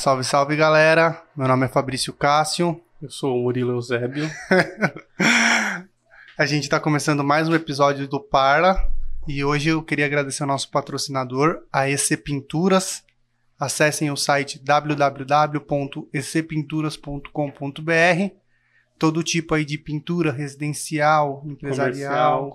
Salve, salve galera. Meu nome é Fabrício Cássio. Eu sou o Murilo Eusébio. A gente está começando mais um episódio do Parla e hoje eu queria agradecer ao nosso patrocinador, a EC Pinturas. Acessem o site www.ecpinturas.com.br. Todo tipo aí de pintura residencial, empresarial, comercial,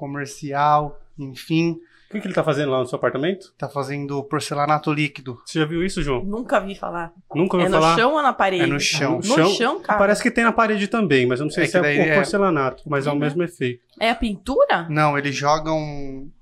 comercial enfim. O que, que ele tá fazendo lá no seu apartamento? Tá fazendo porcelanato líquido. Você já viu isso, João? Nunca vi falar. Nunca ouviu é falar? no chão ou na parede? É no chão. No chão, chão cara. Parece que tem na parede também, mas eu não sei É se é por é- porcelanato, mas é o Uhum. mesmo efeito. É a pintura? Não, ele joga um. porce-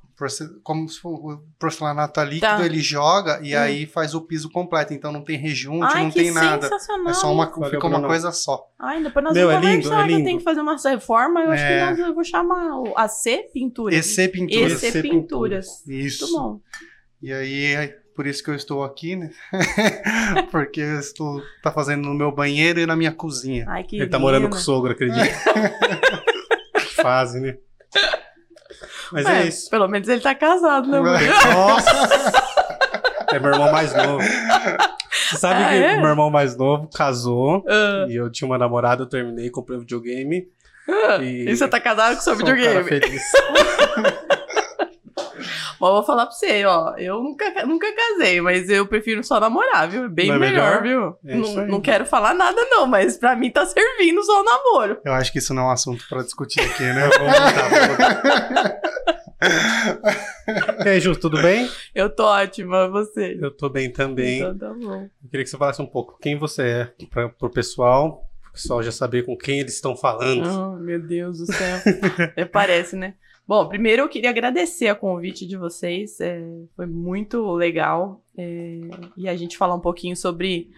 Como se for o porcelanato tá líquido, Tá. ele joga e Hum. aí faz o piso completo. Então não tem rejunte, Ai, não que tem nada. É só uma, Valeu, fica uma coisa só. Ai, depois nós Meu, vamos é lindo, conversar, é que eu lindo. tenho que fazer uma reforma. Eu acho É. que nós, eu vou chamar o AC Pinturas. EC Pinturas. EC Pinturas. Isso. Muito bom. E aí, é por isso que eu estou aqui, né? Porque eu estou tá fazendo no meu banheiro e na minha cozinha. Ai, que Ele tá morando com o lindo. sogro, acredita? que fase, né? Mas é, É, isso. Pelo menos ele tá casado, né? Nossa! É meu irmão mais novo. Você sabe Ah, que é? meu irmão mais novo casou Ah, e eu tinha uma namorada, eu terminei, comprei um videogame. ah, E- E você tá casado com seu Sou um cara videogame? feliz. Mas eu vou falar pra você, ó. Eu nunca, nunca casei, mas eu prefiro só namorar, viu? Bem é melhor, melhor? viu? É não, não quero falar nada, não, mas pra mim tá servindo só o namoro. Eu acho que isso não é um assunto para discutir aqui, né? Vamos voltar, vamos voltar. E aí, Ju, tudo bem? Eu tô ótima, você. Eu tô bem também. Então tá bom. Eu queria que você falasse um pouco quem você é para pro pessoal, o pessoal já saber com quem eles estão falando. Oh, meu Deus do céu. É, Parece, né? Bom, primeiro eu queria agradecer a convite de vocês. é, foi muito legal. é, e a gente falar um pouquinho sobre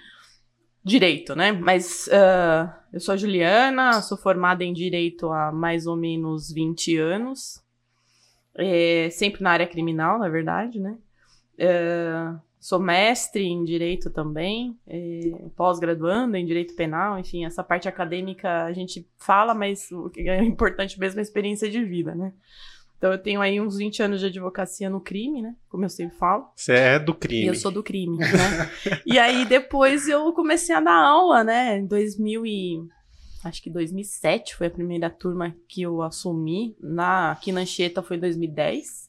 direito, né? Mas ah, eu sou a Juliana, sou formada em direito há mais ou menos 20 anos. é, sempre na área criminal, na verdade, né? É, sou mestre em direito também, é, pós-graduando em direito penal, enfim, essa parte acadêmica a gente fala, mas o que é importante mesmo é a experiência de vida, né? Então eu tenho aí uns 20 anos de advocacia no crime, né? Como eu sempre falo. Você é do E crime. eu sou do crime, né? e aí depois eu comecei a dar aula, né? Em 2000 e... Acho que 2007 foi a primeira turma que eu assumi. Na, aqui na Anchieta foi 2010.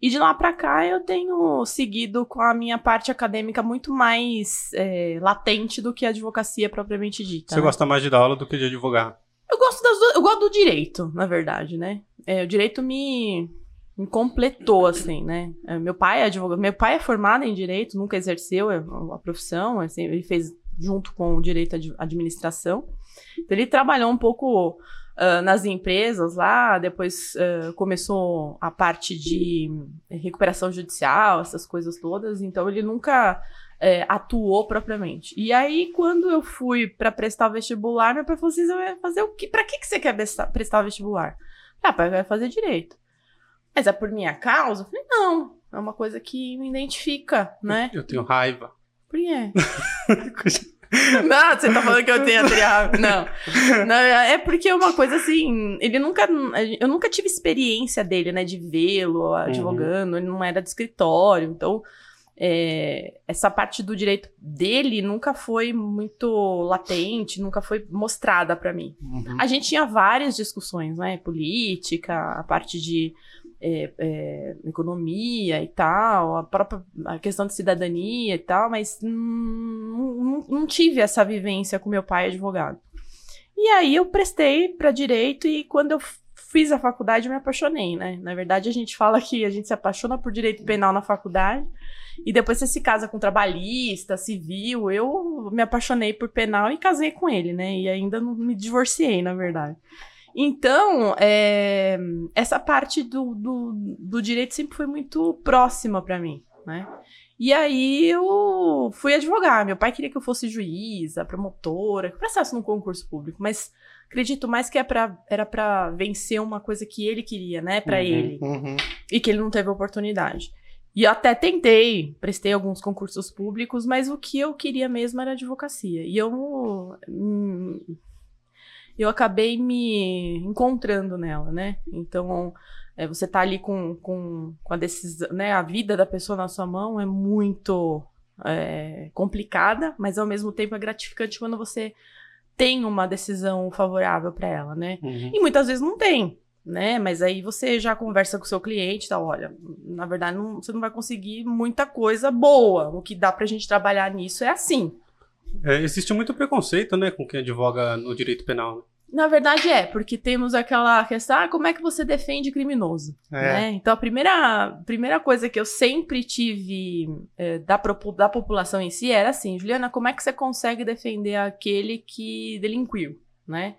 E de lá pra cá eu tenho seguido com a minha parte acadêmica muito mais é, latente do que a advocacia propriamente dita. Você né? gosta mais de dar aula do que de advogar. Eu gosto das duas, eu gosto do direito, na verdade, né? É, o direito me, me completou, assim, né? É, meu pai é advogado, meu pai é formado em direito, nunca exerceu a, a profissão, assim, ele fez junto com o direito à administração. Então, ele trabalhou um pouco ah, nas empresas lá, depois ah, começou a parte de recuperação judicial, essas coisas todas. Então, ele nunca é, atuou propriamente. E aí, quando eu fui para prestar vestibular, meu pai falou assim: você vai fazer o quê? Pra que, que você quer prestar, prestar vestibular? Ah, pai, vai fazer direito. Mas é por minha causa? Eu falei, não. É uma coisa que me identifica, né? Eu tenho raiva. Por quê? Não, você tá falando que eu tenho atrial. Não. Não, é porque é uma coisa assim. Ele nunca. Eu nunca tive experiência dele, né? De vê-lo advogando. Ele não era de escritório. Então, é, essa parte do direito dele nunca foi muito latente, nunca foi mostrada pra mim. Uhum. A gente tinha várias discussões, né? Política, a parte de é, é, economia e tal, a própria a questão de cidadania e tal, mas não, não tive essa vivência com meu pai advogado. E aí eu prestei para direito e quando eu fiz a faculdade eu me apaixonei, né? Na verdade a gente fala que a gente se apaixona por direito penal na faculdade e depois você se casa com trabalhista, civil. Eu me apaixonei por penal e casei com ele, né? E ainda não me divorciei, na verdade. Então, é, essa parte do, do, do direito sempre foi muito próxima para mim, né? E aí eu fui advogar. Meu pai queria que eu fosse juíza, promotora, que prestasse num concurso público, mas acredito mais que é pra, era para vencer uma coisa que ele queria, né, para Uhum. ele, Uhum. e que ele não teve oportunidade. E eu até tentei, prestei alguns concursos públicos, mas o que eu queria mesmo era advocacia. E eu hum, eu acabei me encontrando nela, né? Então, é, você tá ali com, com, com a decisão, né? A vida da pessoa na sua mão é muito é, complicada, mas ao mesmo tempo é gratificante quando você tem uma decisão favorável para ela, né? Uhum. E muitas vezes não tem, né? Mas aí você já conversa com o seu cliente, tá? Olha, na verdade não- você não vai conseguir muita coisa boa. O que dá pra gente trabalhar nisso é assim. É, existe muito preconceito, né, com quem advoga no direito penal. né? Na verdade é, porque temos aquela questão, ah, como é que você defende criminoso? É. né? Então a primeira, primeira coisa que eu sempre tive eh, da, da população em si era assim, Juliana, como é que você consegue defender aquele que delinquiu, né?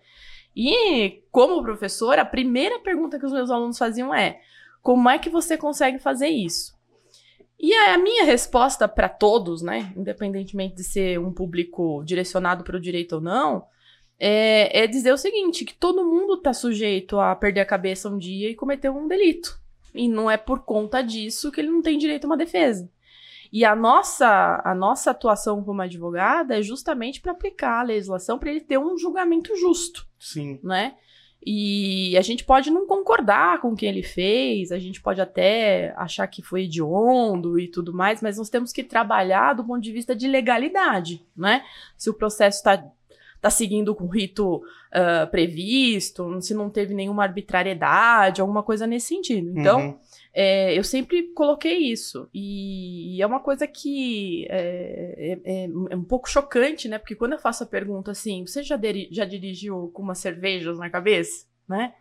E como professora, a primeira pergunta que os meus alunos faziam é, como é que você consegue fazer isso? E a minha resposta para todos, né, independentemente de ser um público direcionado para o direito ou não, é, é dizer o seguinte, que todo mundo tá sujeito a perder a cabeça um dia e cometer um delito. E não é por conta disso que ele não tem direito a uma defesa. E a nossa, a nossa atuação como advogada é justamente para aplicar a legislação para ele ter um julgamento justo, Sim. né? E a gente pode não concordar com o que ele fez, a gente pode até achar que foi hediondo e tudo mais, mas nós temos que trabalhar do ponto de vista de legalidade, né? Se o processo está tá seguindo com o rito ah, previsto, se não teve nenhuma arbitrariedade, alguma coisa nesse sentido. Então, Uhum. É, eu sempre coloquei isso. E, e é uma coisa que é, é- é- é um pouco chocante, né? Porque quando eu faço a pergunta assim, você já, já dirigiu com umas cervejas na cabeça, né?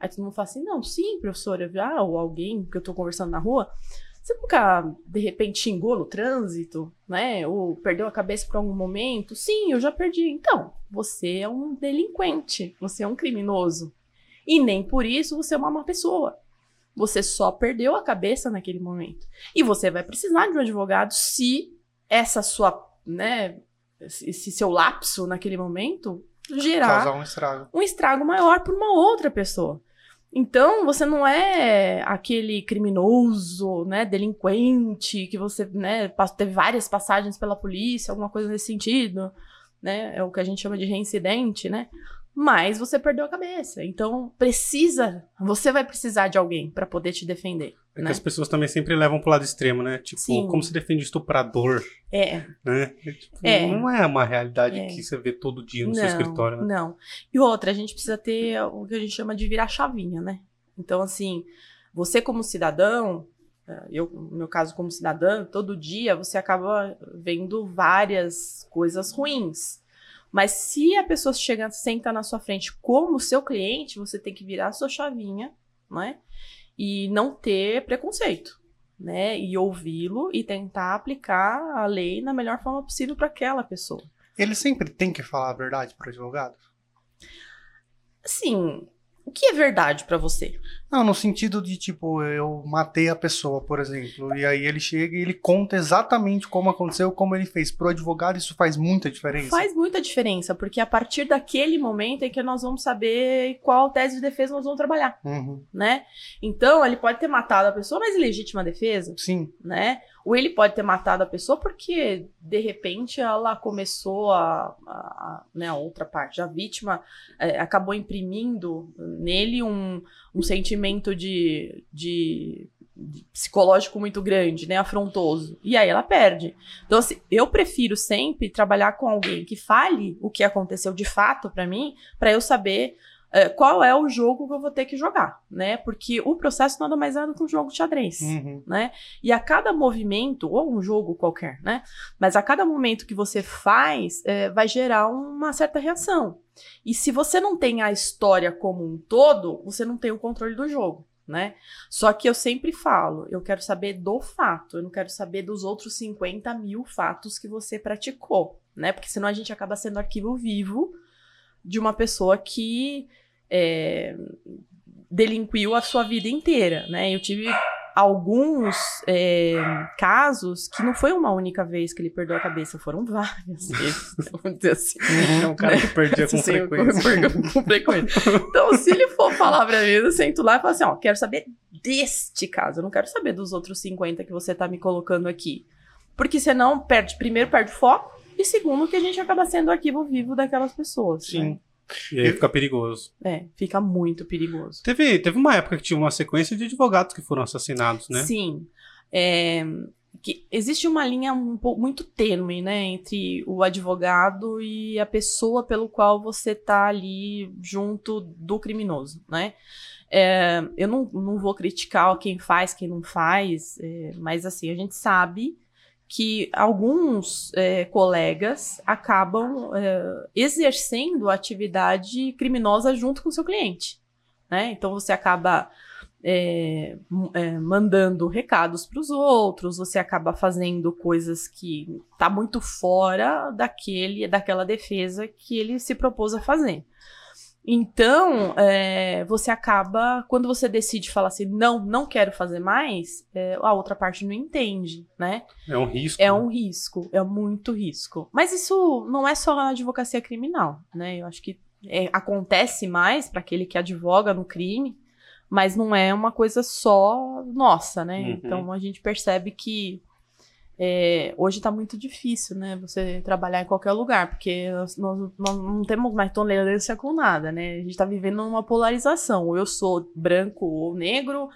Aí todo mundo fala assim, não, sim, professora, já, ou alguém que eu tô conversando na rua. Você nunca, de repente, xingou no trânsito, né? Ou perdeu a cabeça por algum momento? Sim, eu já perdi. Então, você é um delinquente, você é um criminoso. E nem por isso você é uma má pessoa. Você só perdeu a cabeça naquele momento. E você vai precisar de um advogado se essa sua, né, esse seu lapso naquele momento gerar Causar um estrago. um estrago maior por uma outra pessoa. Então, você não é aquele criminoso, né, delinquente, que você, né, teve várias passagens pela polícia, alguma coisa nesse sentido, né, é o que a gente chama de reincidente, né, mas você perdeu a cabeça. Então, precisa, você vai precisar de alguém para poder te defender, É que né? as pessoas também sempre levam pro lado extremo, né? Tipo, Sim. como se defende estuprador, É, né? É, tipo, É. Não é uma realidade É. que você vê todo dia no seu escritório, né? Não. E outra, a gente precisa ter o que a gente chama de virar chavinha, né? Então, assim, você como cidadão, eh, eu, no meu caso como cidadã, todo dia você acaba vendo várias coisas ruins. Mas se a pessoa chega, senta na sua frente como seu cliente, você tem que virar a sua chavinha, né? E não ter preconceito, né? E ouvi-lo e tentar aplicar a lei na melhor forma possível para aquela pessoa. Ele sempre tem que falar a verdade para advogado? Assim, o que é verdade pra você? Não, no sentido de, tipo, eu matei a pessoa, por exemplo, e aí ele chega e ele conta exatamente como aconteceu, como ele fez. Pro advogado isso faz muita diferença. Faz muita diferença, porque a partir daquele momento é que nós vamos saber qual tese de defesa nós vamos trabalhar, Uhum. né? Então, ele pode ter matado a pessoa, mas legítima defesa, Sim. né? Ou ele pode ter matado a pessoa porque, de repente, ela começou a. a- a- né, a outra parte, a vítima eh, acabou imprimindo nele um, um sentimento de, de, psicológico muito grande, né? Afrontoso. E aí ela perde. Então, assim, eu prefiro sempre trabalhar com alguém que fale o que aconteceu de fato pra mim, pra eu saber. Eh, qual é o jogo que eu vou ter que jogar, né? Porque o processo nada mais é do que um jogo de xadrez Uhum. né? E a cada movimento, ou um jogo qualquer, né? Mas a cada momento que você faz, é, vai gerar uma certa reação. E se você não tem a história como um todo, você não tem o controle do jogo, né? Só que eu sempre falo, eu quero saber do fato, eu não quero saber dos outros 50 mil fatos que você praticou, né? Porque senão a gente acaba sendo arquivo vivo de uma pessoa que é, delinquiu a sua vida inteira, né? Eu tive alguns é, casos que não foi uma única vez que ele perdeu a cabeça, foram várias vezes, vamos dizer assim. É um cara que perdia com Sim, eu- frequência. eu- com frequência. Então, se ele for falar pra mim, eu sento lá e falo assim, ó, quero saber deste caso, eu não quero saber dos outros 50 que você tá me colocando aqui. Porque senão, perde, primeiro perde foco, e segundo, que a gente acaba sendo arquivo vivo daquelas pessoas. Sim. E aí fica perigoso. né? É, fica muito perigoso. Teve, teve uma época que tinha uma sequência de advogados que foram assassinados, né? Sim. É, que existe uma linha um pouco muito tênue, né, entre o advogado e a pessoa pelo qual você tá ali junto do criminoso, né? É, eu não, não vou criticar quem faz, quem não faz, é, mas assim, a gente sabe que alguns é, colegas acabam é, exercendo atividade criminosa junto com seu cliente. Né? Então você acaba é, é, mandando recados para os outros, você acaba fazendo coisas que tá muito fora daquele, daquela defesa que ele se propôs a fazer. Então, é, você acaba, quando você decide falar assim, não, não quero fazer mais, é, a outra parte não entende, né? É um risco. É né? um risco, é muito risco. Mas isso não é só na advocacia criminal, né? Eu acho que é, acontece mais para aquele que advoga no crime, mas não é uma coisa só nossa, né? Uhum. Então a gente percebe que é, hoje está muito difícil, né? Você trabalhar em qualquer lugar, porque nós, nós- não temos mais tolerância com nada, né? A gente está vivendo uma polarização. Ou eu sou branco ou negro,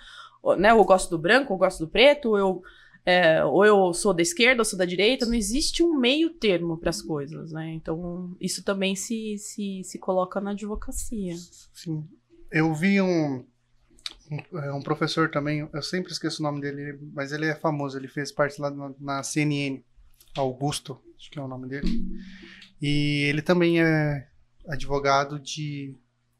ou, né? Ou eu gosto do branco, ou eu gosto do preto, ou eu, é, ou eu sou da esquerda, ou sou da direita. Não existe um meio termo para as coisas, né? Então, isso também se, se, se coloca na advocacia. Sim. Eu vi um, um, é, um professor também, eu sempre esqueço o nome dele, mas ele é famoso, ele fez parte lá na, na CNN, Augusto, acho que é o nome dele. E ele também é advogado de.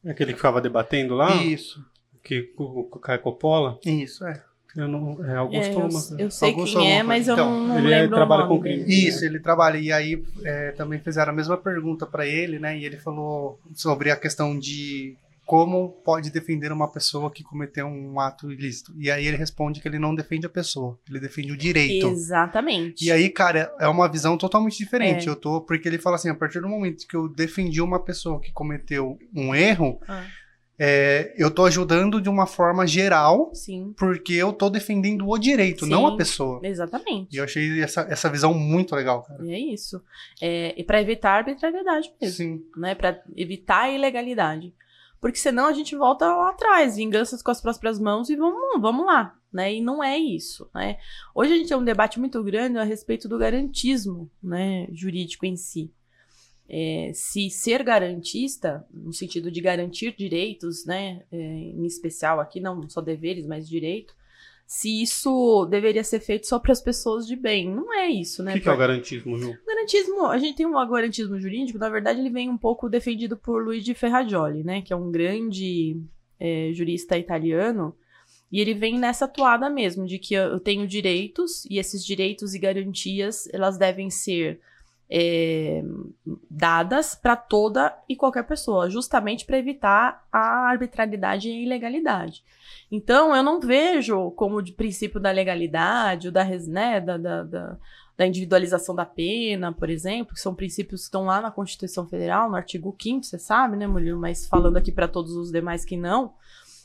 Aquele que ficava debatendo lá, Isso, que, com com o Caio Coppola. isso, é. Eu não, é É, Augusto eu, Thomas, né? eu sei Augusto quem é, alguma mas eu Então, não, não ele é- lembro trabalha o nome com crime. Isso, ele trabalha. E aí é, também fizeram a mesma pergunta para ele, né? E ele falou sobre a questão de como pode defender uma pessoa que cometeu um ato ilícito. E aí ele responde que ele não defende a pessoa, ele defende o direito. Exatamente. E aí, cara, é uma visão totalmente diferente. É. Eu tô, porque ele fala assim, a partir do momento que eu defendi uma pessoa que cometeu um erro, Ah, é, eu tô ajudando de uma forma geral, sim, porque eu tô defendendo o direito, Sim. não a pessoa. exatamente. E eu achei essa, essa visão muito legal, cara. E é isso. É, e para evitar a arbitrariedade mesmo, Sim. né? Para evitar a ilegalidade. Porque senão a gente volta lá atrás, vinganças com as próprias mãos e vamos, vamos lá, né? E não é isso, né? Hoje a gente tem um debate muito grande a respeito do garantismo, né, jurídico em si. É, se ser garantista, no sentido de garantir direitos, né, é, em especial aqui, não só deveres, mas direito, se isso deveria ser feito só para as pessoas de bem. Não é isso, O né? que, que é o garantismo, Ju? O garantismo, a gente tem um garantismo jurídico, na verdade ele vem um pouco defendido por Luigi Ferrajoli, né, que é um grande é, jurista italiano, e ele vem nessa toada mesmo, de que eu tenho direitos, e esses direitos e garantias, elas devem ser é, dadas para toda e qualquer pessoa, justamente para evitar a arbitrariedade e a ilegalidade. Então, eu não vejo como de princípio da legalidade, ou da, né, da, da, da, da individualização da pena, por exemplo, que são princípios que estão lá na Constituição Federal, no artigo 5 você sabe, né, Murilo? Mas falando aqui para todos os demais que não,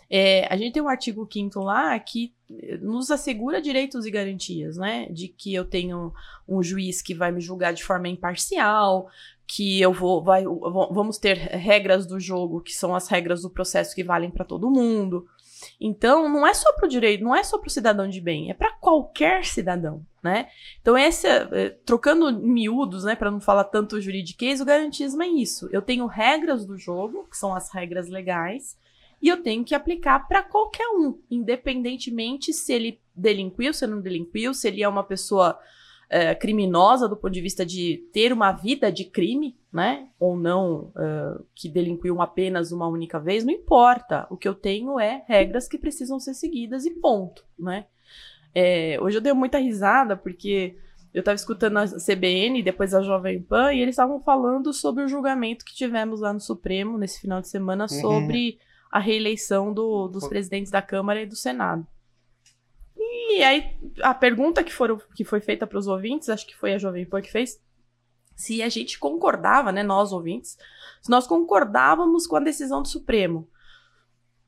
é, a gente tem um artigo 5 lá que eh, nos assegura direitos e garantias, né? De que eu tenho um juiz que vai me julgar de forma imparcial, que eu vou, vai, vamos ter regras do jogo que são as regras do processo que valem para todo mundo. Então, não é só para o direito, não é só para o cidadão de bem, é para qualquer cidadão, né? Então, esse, eh, trocando miúdos, né, para não falar tanto juridiquês, o garantismo é isso. Eu tenho regras do jogo, que são as regras legais, e eu tenho que aplicar para qualquer um, independentemente se ele delinquiu, se ele não delinquiu, se ele é uma pessoa eh, criminosa do ponto de vista de ter uma vida de crime, né? Ou não, eh, que delinquiu apenas uma única vez, não importa. O que eu tenho é regras que precisam ser seguidas e ponto, né? Eh, hoje eu dei muita risada porque eu estava escutando a CBN, depois a Jovem Pan, e eles estavam falando sobre o julgamento que tivemos lá no Supremo nesse final de semana sobre a reeleição do- dos presidentes da Câmara e do Senado. E aí, a pergunta que, foram, que foi feita para os ouvintes, acho que foi a Jovem Pan que fez, se a gente concordava, né, nós ouvintes, se nós concordávamos com a decisão do Supremo.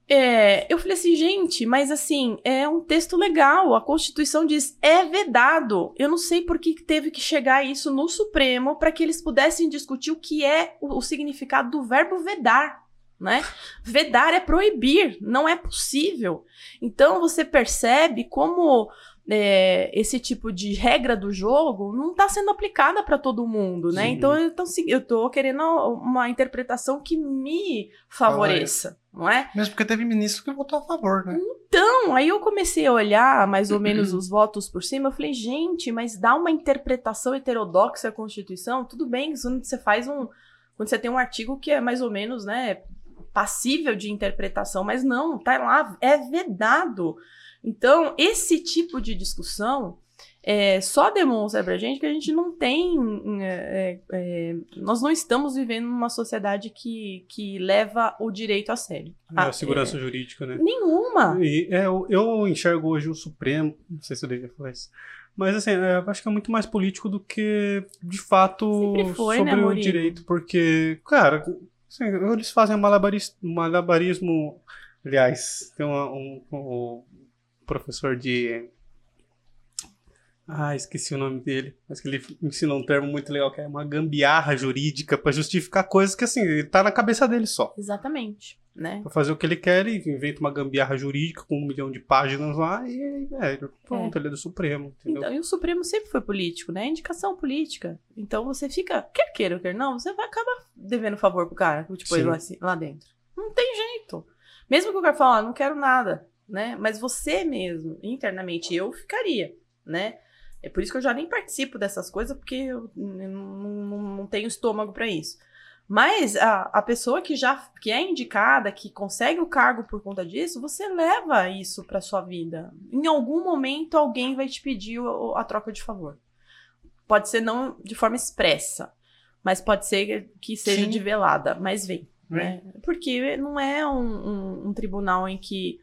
É, eu falei assim, gente, mas assim, é um texto legal, a Constituição diz é vedado. Eu não sei por que teve que chegar isso no Supremo para que eles pudessem discutir o que é o, o significado do verbo vedar, né? Vedar é proibir, não é possível. Então você percebe como é, esse tipo de regra do jogo não está sendo aplicada para todo mundo, né? Sim. Então eu tô, se- eu tô querendo uma interpretação que me favoreça, não é? Mesmo porque teve ministro que votou a favor, né? Então, aí eu comecei a olhar mais ou menos os votos por cima. Eu falei, gente, mas dá uma interpretação heterodoxa à Constituição? Tudo bem, quando você faz um. Quando você tem um artigo que é mais ou menos, né, passível de interpretação, mas não, tá lá, é vedado. Então, esse tipo de discussão é, só demonstra pra gente que a gente não tem. é, é, nós não estamos vivendo numa sociedade que, que leva o direito a sério. É, Ah, a segurança jurídica, né? é, nenhuma. E, é, eu, eu enxergo hoje o Supremo, não sei se eu devia falar isso, mas assim, é, eu acho que é muito mais político do que, de fato, foi, né, sobre o Murilo? direito, porque, cara, eles fazem malabaris, malabarismo, aliás, tem uma- um, um professor de... Ah, esqueci o nome dele, mas que ele ensina um termo muito legal, que é uma gambiarra jurídica pra justificar coisas que, assim, tá na cabeça dele só. Exatamente, né? Pra fazer o que ele quer, ele inventa uma gambiarra jurídica com um milhão de páginas lá e aí, velho, pronto, ele é do Supremo, entendeu? Então, e o Supremo sempre foi político, né? Indicação política. Então você fica, quer queira ou quer não, você vai acabar devendo favor pro cara pôs Sim. lá, lá dentro. Não tem jeito. Mesmo que o cara fale, ah, não quero nada, né? Mas você mesmo, internamente, eu ficaria, né? É por isso que eu já nem participo dessas coisas, porque eu não, não, não tenho estômago pra isso. Mas a, a pessoa que já que é indicada, que consegue o cargo por conta disso, você leva isso pra sua vida. Em algum momento alguém vai te pedir o- a troca de favor. Pode ser não de forma expressa, mas pode ser que seja Sim. de velada, mas vem. Vem. Né? Porque não é um, um- um tribunal em que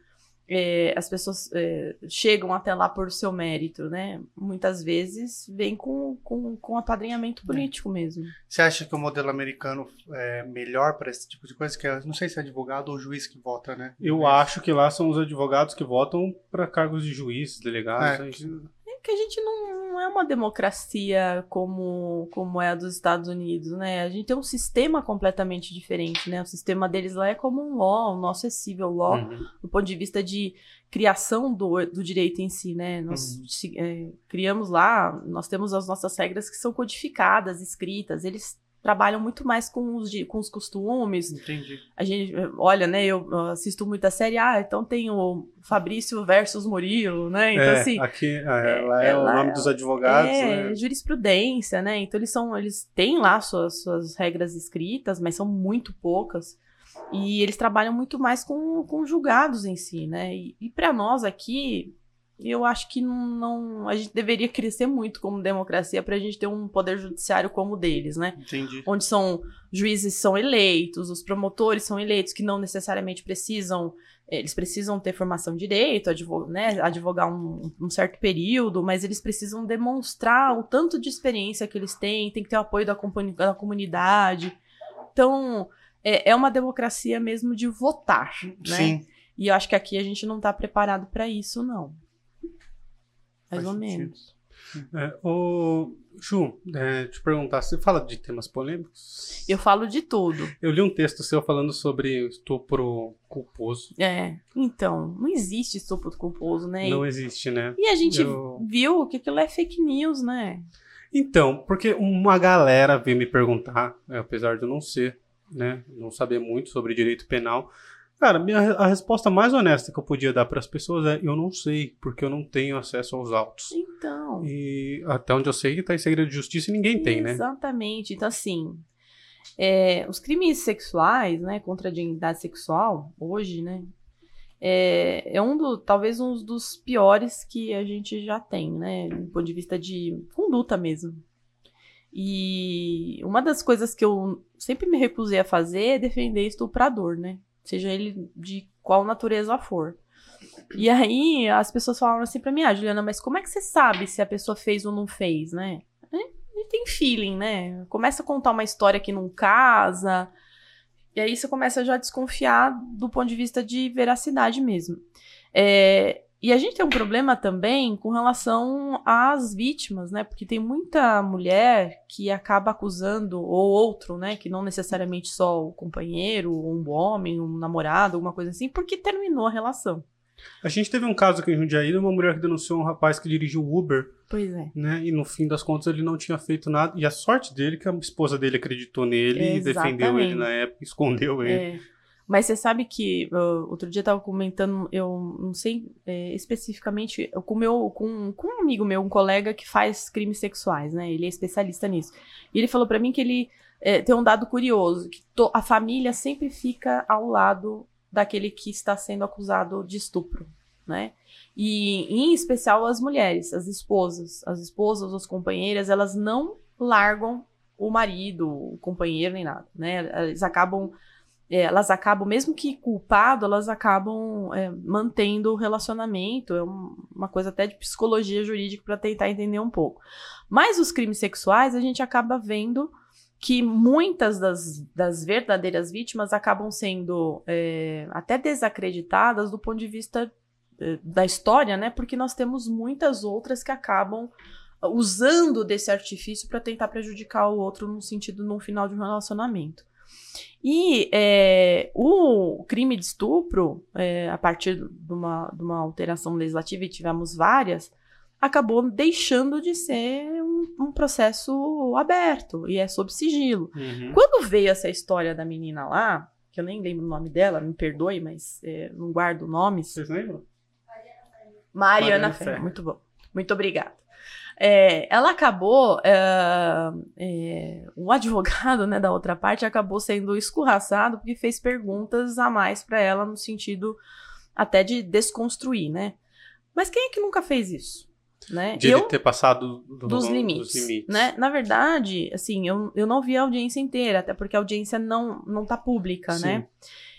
é, as pessoas é, chegam até lá por seu mérito, né? Muitas vezes vem com, com, com apadrinhamento político mesmo. Você acha que o modelo americano é melhor para esse tipo de coisa? Que é, não sei se é advogado ou juiz que vota, né? Eu acho que lá são os advogados que votam pra cargos de juiz, delegados. É, que- É que a gente não, não é uma democracia como, como é a dos Estados Unidos, né? A gente tem um sistema completamente diferente, né? O sistema deles lá é como um law, o nosso é civil law, Uhum. do ponto de vista de criação do, do direito em si, né? Nós Uhum. é, criamos lá, nós temos as nossas regras que são codificadas, escritas, eles trabalham muito mais com os, com os costumes, Entendi. a gente, olha, né, eu assisto muita série, ah, então tem o Fabrício versus Murilo, né? Então, é, assim, aqui é, lá é, é, o nome é- dos advogados, é, né? jurisprudência, né? Então eles são, eles têm lá suas, suas regras escritas, mas são muito poucas. E eles trabalham muito mais com, com julgados em si, né? E, e para nós aqui, eu acho que não, não- a gente deveria crescer muito como democracia para a gente ter um poder judiciário como o deles, né? Entendi. onde são juízes são eleitos, os promotores são eleitos, que não necessariamente precisam, eles precisam ter formação de direito, advogar, né, advogar um, um certo período, mas eles precisam demonstrar o tanto de experiência que eles têm, tem que ter o apoio da, da comunidade. Então, é, é uma democracia mesmo de votar, né? Sim. E eu acho que aqui a gente não está preparado para isso, não. Mais ou menos. É, ô, Ju, é, te perguntar, você fala de temas polêmicos? Eu falo de tudo. Eu li um texto seu falando sobre estupro culposo. É, então, não existe estupro culposo, né? Não existe, né? E a gente Eu- viu que aquilo é fake news, né? Então, porque uma galera veio me perguntar, é, apesar de eu não ser, né, não saber muito sobre direito penal, cara, minha, a resposta mais honesta que eu podia dar para as pessoas é: eu não sei, porque eu não tenho acesso aos autos. Então. E até onde eu sei, tá em segredo de justiça e ninguém tem, né? Exatamente. Então, assim, é, os crimes sexuais, né, contra a dignidade sexual, hoje, né, é, é um do, talvez um dos piores que a gente já tem, né, do ponto de vista de conduta mesmo. E uma das coisas que eu sempre me recusei a fazer é defender estuprador, né? Seja ele de qual natureza for. E aí as pessoas falaram assim pra mim, ah, Juliana, mas como é que você sabe se a pessoa fez ou não fez, né? Ele tem feeling, né? Começa a contar uma história que não casa. E aí você começa já a desconfiar do ponto de vista de veracidade mesmo. É, e a gente tem um problema também com relação às vítimas, né? Porque tem muita mulher que acaba acusando, ou outro, né? Que não necessariamente só o companheiro, um homem, um namorado, alguma coisa assim, porque terminou a relação. A gente teve um caso aqui em Jundiaí de uma mulher que denunciou um rapaz que dirigiu Uber, Pois é. né? E no fim das contas ele não tinha feito nada. E a sorte dele é que a esposa dele acreditou nele e defendeu ele Exatamente. na época, escondeu ele. É. Mas você sabe que outro dia eu tava comentando, eu não sei é, especificamente, com, meu, com, com um amigo meu, um colega que faz crimes sexuais, né? Ele é especialista nisso. E ele falou pra mim que ele é, tem um dado curioso, que to- a família sempre fica ao lado daquele que está sendo acusado de estupro, né? E em especial as mulheres, as esposas, as esposas, as companheiras, elas não largam o marido, o companheiro nem nada, né? Eles acabam é, elas acabam, mesmo que culpado, elas acabam é, mantendo o relacionamento. É um- uma coisa até de psicologia jurídica para tentar entender um pouco. Mas os crimes sexuais, a gente acaba vendo que muitas das, das verdadeiras vítimas acabam sendo é, até desacreditadas do ponto de vista é, da história, né? Porque nós temos muitas outras que acabam usando desse artifício para tentar prejudicar o outro no sentido no final de um relacionamento. E é, o crime de estupro, é, a partir de uma, de uma alteração legislativa, e tivemos várias, acabou deixando de ser um, um processo aberto e é sob sigilo. Uhum. Quando veio essa história da menina lá, que eu nem lembro o nome dela, me perdoe, mas é, não guardo nomes. Vocês lembram? Mariana Mariana. Ferro. Muito bom. Muito obrigada. É, ela acabou. é, é, o advogado né, da outra parte acabou sendo escorraçado porque fez perguntas a mais para ela no sentido até de desconstruir, né? Mas quem é que nunca fez isso? Né? De ele ter passado do- dos dos limites, limites. né? Na verdade, assim, eu, eu não vi a audiência inteira, até porque a audiência não, não tá pública, Sim. né?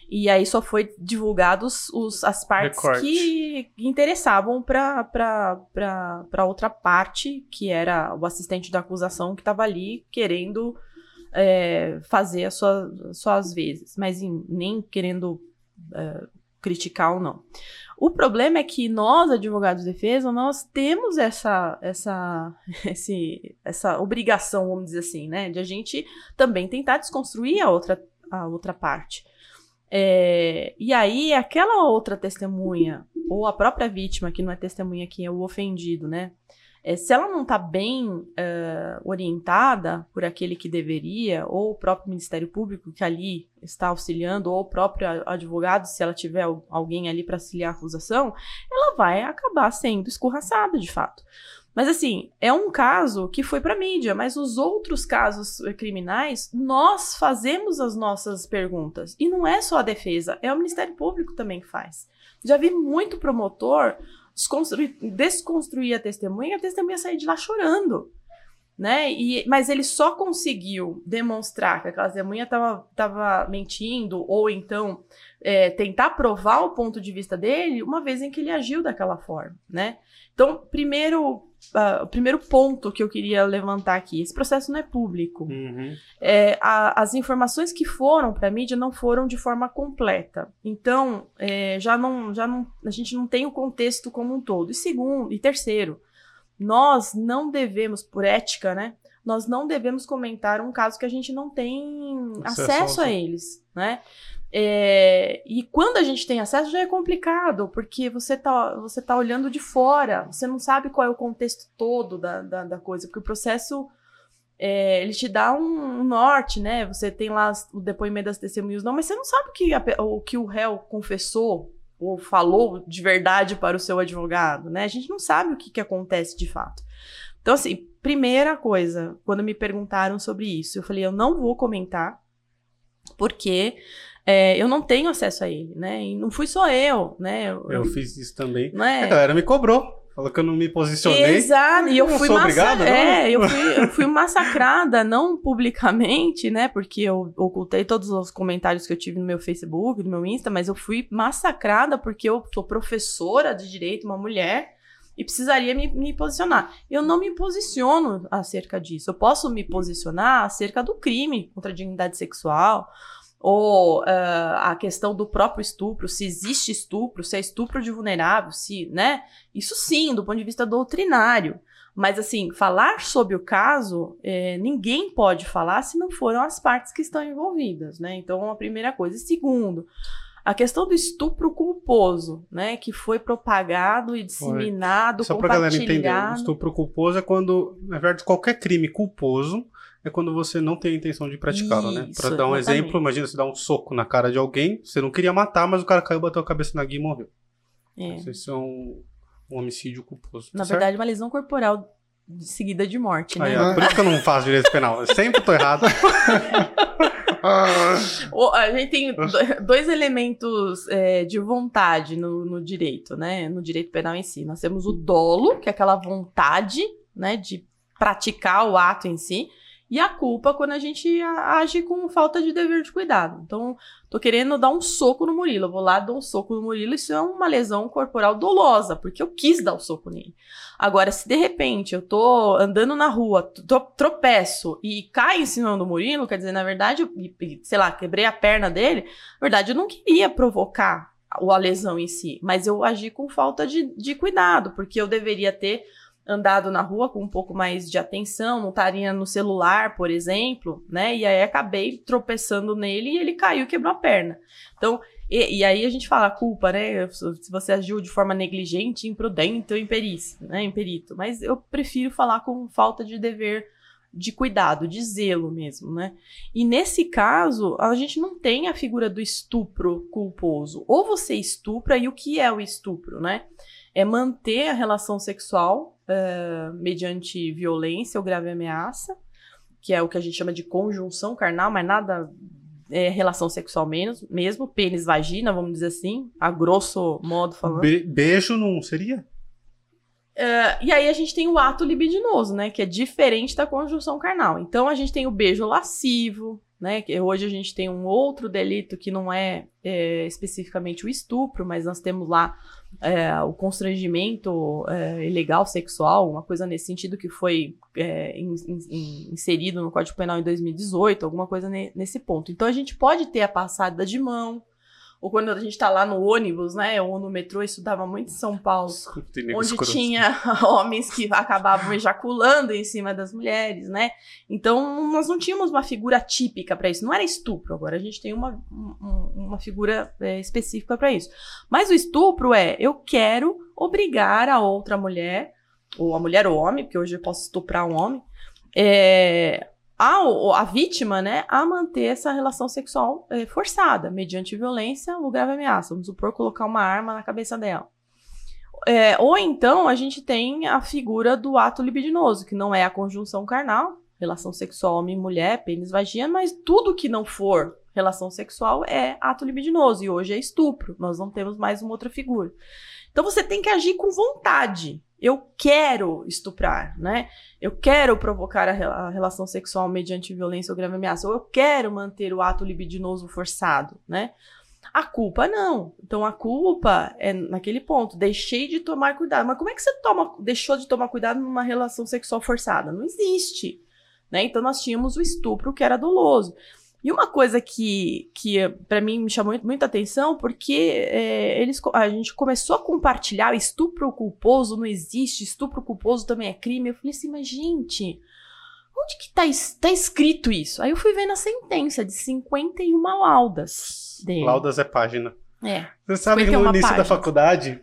E aí só foi divulgados os, as partes Recorte. que interessavam pra outra parte, que era o assistente da acusação que estava ali querendo é, fazer as sua, suas vezes, mas em- nem querendo é, criticar ou não. O problema é que nós, advogados de defesa, nós temos essa, essa, esse, essa obrigação, vamos dizer assim, né? De a gente também tentar desconstruir a outra, a outra parte. É, e aí, aquela outra testemunha, ou a própria vítima, que não é testemunha, que é o ofendido, né? É, se ela não está bem é, orientada por aquele que deveria, ou o próprio Ministério Público que ali está auxiliando, ou o próprio advogado, se ela tiver al- alguém ali para auxiliar a acusação, ela vai acabar sendo escorraçada de fato. Mas assim, é um caso que foi para mídia, mas os outros casos criminais, nós fazemos as nossas perguntas. E não é só a defesa, é o Ministério Público também que faz. Já vi muito promotor desconstruir, desconstruir a testemunha a testemunha sair de lá chorando. Né? E, mas ele só conseguiu demonstrar que aquela testemunha estava mentindo, ou então é, tentar provar o ponto de vista dele, uma vez em que ele agiu daquela forma. Né? Então, primeiro, ah, o primeiro ponto que eu queria levantar aqui: esse processo não é público. Uhum. É, a- as informações que foram para a mídia não foram de forma completa. Então, é, já não, já não, a gente não tem o contexto como um todo. E segundo, e terceiro, nós não devemos, por ética, né? Nós não devemos comentar um caso que a gente não tem Acesso acesso, a eles, né? É, e quando a gente tem acesso já é complicado, porque você tá, você tá olhando de fora, você não sabe qual é o contexto todo da, da, da coisa, porque o processo é, ele te dá um, um norte, né? Você tem lá o depoimento das testemunhas, não, mas você não sabe o que, a o que o réu confessou ou falou de verdade para o seu advogado, né? A gente não sabe o que, que acontece de fato. Então, assim, primeira coisa, quando me perguntaram sobre isso, eu falei, eu não vou comentar, porque é, eu não tenho acesso a ele, né? E não fui só eu, né? Eu fiz isso também. Não A galera me cobrou. Falou que eu não me posicionei. Exato, e eu Não fui massa-? É, eu fui, eu fui massacrada, não publicamente, né? Porque eu ocultei todos os comentários que eu tive no meu Facebook, no meu Insta, mas eu fui massacrada porque eu sou professora de direito, uma mulher, e precisaria me, me posicionar. Eu não me posiciono acerca disso. Eu posso me posicionar acerca do crime contra a dignidade sexual, ou ah, a questão do próprio estupro, se existe estupro, se é estupro de vulnerável, se, né? Isso sim, do ponto de vista doutrinário. Mas, assim, falar sobre o caso, é, ninguém pode falar se não foram as partes que estão envolvidas, né? Então, a primeira coisa. E segundo, A questão do estupro culposo, né? Que foi propagado e disseminado, Só pra galera entender, o estupro culposo é quando, na verdade, qualquer crime culposo é quando você não tem a intenção de praticá-lo, né? Pra dar um exatamente. exemplo, imagina você dar um soco na cara de alguém, você não queria matar, mas o cara caiu, bateu a cabeça na guia e morreu. É. Isso é um, um homicídio culposo. Na tá certo? verdade, uma lesão corporal seguida de morte, né? Aí, ó, por isso que eu não faço direito penal. Eu sempre tô errado. O- A gente tem do- dois elementos é, de vontade no, no direito, né? No direito penal em si. Nós temos o dolo, que é aquela vontade, né, de praticar o ato em si, e a culpa quando a gente age com falta de dever de cuidado. Então, tô querendo dar um soco no Murilo, eu vou lá dar um soco no Murilo, isso é uma lesão corporal dolosa, porque eu quis dar o soco nele. Agora, se de repente eu tô andando na rua, tropeço e caio em cima do Murilo, quer dizer, na verdade, sei lá, quebrei a perna dele, na verdade, eu não queria provocar a lesão em si, mas eu agi com falta de, de cuidado, porque eu deveria ter andado na rua com um pouco mais de atenção, não estaria no celular, por exemplo, né? E aí acabei tropeçando nele e ele caiu e quebrou a perna. Então, e, e aí a gente fala culpa, né? Se você agiu de forma negligente, imprudente ou imperícia, né? Imperito. Mas eu prefiro falar com falta de dever de cuidado, de zelo mesmo, né? E nesse caso, a gente não tem a figura do estupro culposo. Ou você estupra, e o que é o estupro, né? É manter a relação sexual eh, mediante violência ou grave ameaça, que é o que a gente chama de conjunção carnal, mas nada é relação sexual menos, mesmo, pênis, vagina, vamos dizer assim, a grosso modo falando. Be- beijo não seria? Eh, e aí a gente tem o ato libidinoso, né? Que é diferente da conjunção carnal. Então a gente tem o beijo lascivo, né? Que hoje a gente tem um outro delito que não é, eh, especificamente o estupro, mas nós temos lá eh, o constrangimento eh, ilegal sexual, uma coisa nesse sentido que foi eh, in- in- inserido no Código Penal em 2018, alguma coisa ne- nesse ponto. Então a gente pode ter a passada de mão, ou quando a gente tá lá no ônibus, né? Ou no metrô, isso dava muito em São Paulo onde escroto. tinha homens que acabavam ejaculando em cima das mulheres, né? Então, nós não tínhamos uma figura típica para isso. Não era estupro. Agora a gente tem uma, um- uma figura é, específica para isso. Mas o estupro é: eu quero obrigar a outra mulher, ou a mulher ou homem, porque hoje eu posso estuprar um homem, é, a, a vítima, né, a manter essa relação sexual é, forçada, mediante violência ou grave ameaça. Vamos supor colocar uma arma na cabeça dela. É, ou então a gente tem a figura do ato libidinoso, que não é a conjunção carnal, relação sexual homem e mulher, pênis, vagina, mas tudo que não for relação sexual é ato libidinoso. E hoje é estupro. Nós não temos mais uma outra figura. Então você tem que agir com vontade. Eu quero estuprar, né? Eu quero provocar a, rela- a relação sexual mediante violência ou grave ameaça. Ou eu quero manter o ato libidinoso forçado, né? A culpa não. Então a culpa é naquele ponto. Deixei de tomar cuidado. Mas como é que você toma, deixou de tomar cuidado numa relação sexual forçada? Não existe. Né? Então nós tínhamos o estupro que era doloso. E uma coisa que, que para mim me chamou muito- muita atenção, porque é, eles, a gente começou a compartilhar estupro culposo não existe, estupro culposo também é crime. Eu falei assim, mas gente, onde que tá, tá escrito isso? Aí eu fui ver na sentença de 51 laudas dele. Laudas é página. É. Você sabe que 51 no início da páginas. faculdade,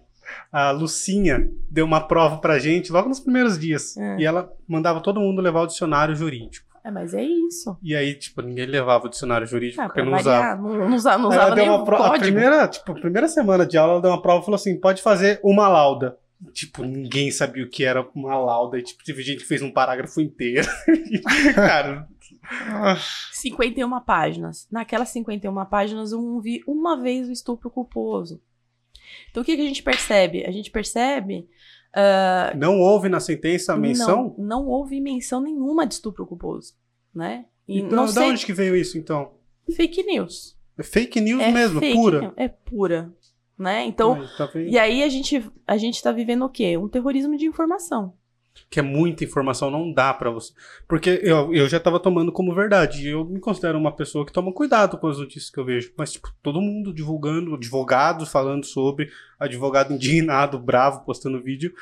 a Lucinha deu uma prova pra gente logo nos primeiros dias. É. E ela mandava todo mundo levar o dicionário jurídico. É, mas é isso. E aí, tipo, ninguém levava o dicionário jurídico Ah, porque não usava. não, não usava, não Aí ela usava deu nem uma. A primeira, tipo, a primeira semana de aula, ela deu uma prova e falou assim: pode fazer uma lauda. Tipo, ninguém sabia o que era uma lauda. E, tipo, teve gente que fez um parágrafo inteiro. Cara, 51 páginas. Naquelas 51 páginas eu não vi uma vez o estupro culposo. Então o que, que a gente percebe? A gente percebe. Ah, não houve na sentença menção? Não, não houve menção nenhuma de estupro culposo. Né? E Então, não de sei. onde que veio isso, então? Fake news. É fake news é mesmo, fake pura. news, É pura. Né? Então. Aí, tá? E aí a gente, a gente tá vivendo o quê? Um terrorismo de informação. Que é muita informação, não dá pra você. Porque eu, eu já tava tomando como verdade. E eu me considero uma pessoa que toma cuidado com as notícias que eu vejo. Mas, tipo, todo mundo divulgando, advogado falando sobre, advogado indignado, bravo, postando vídeo.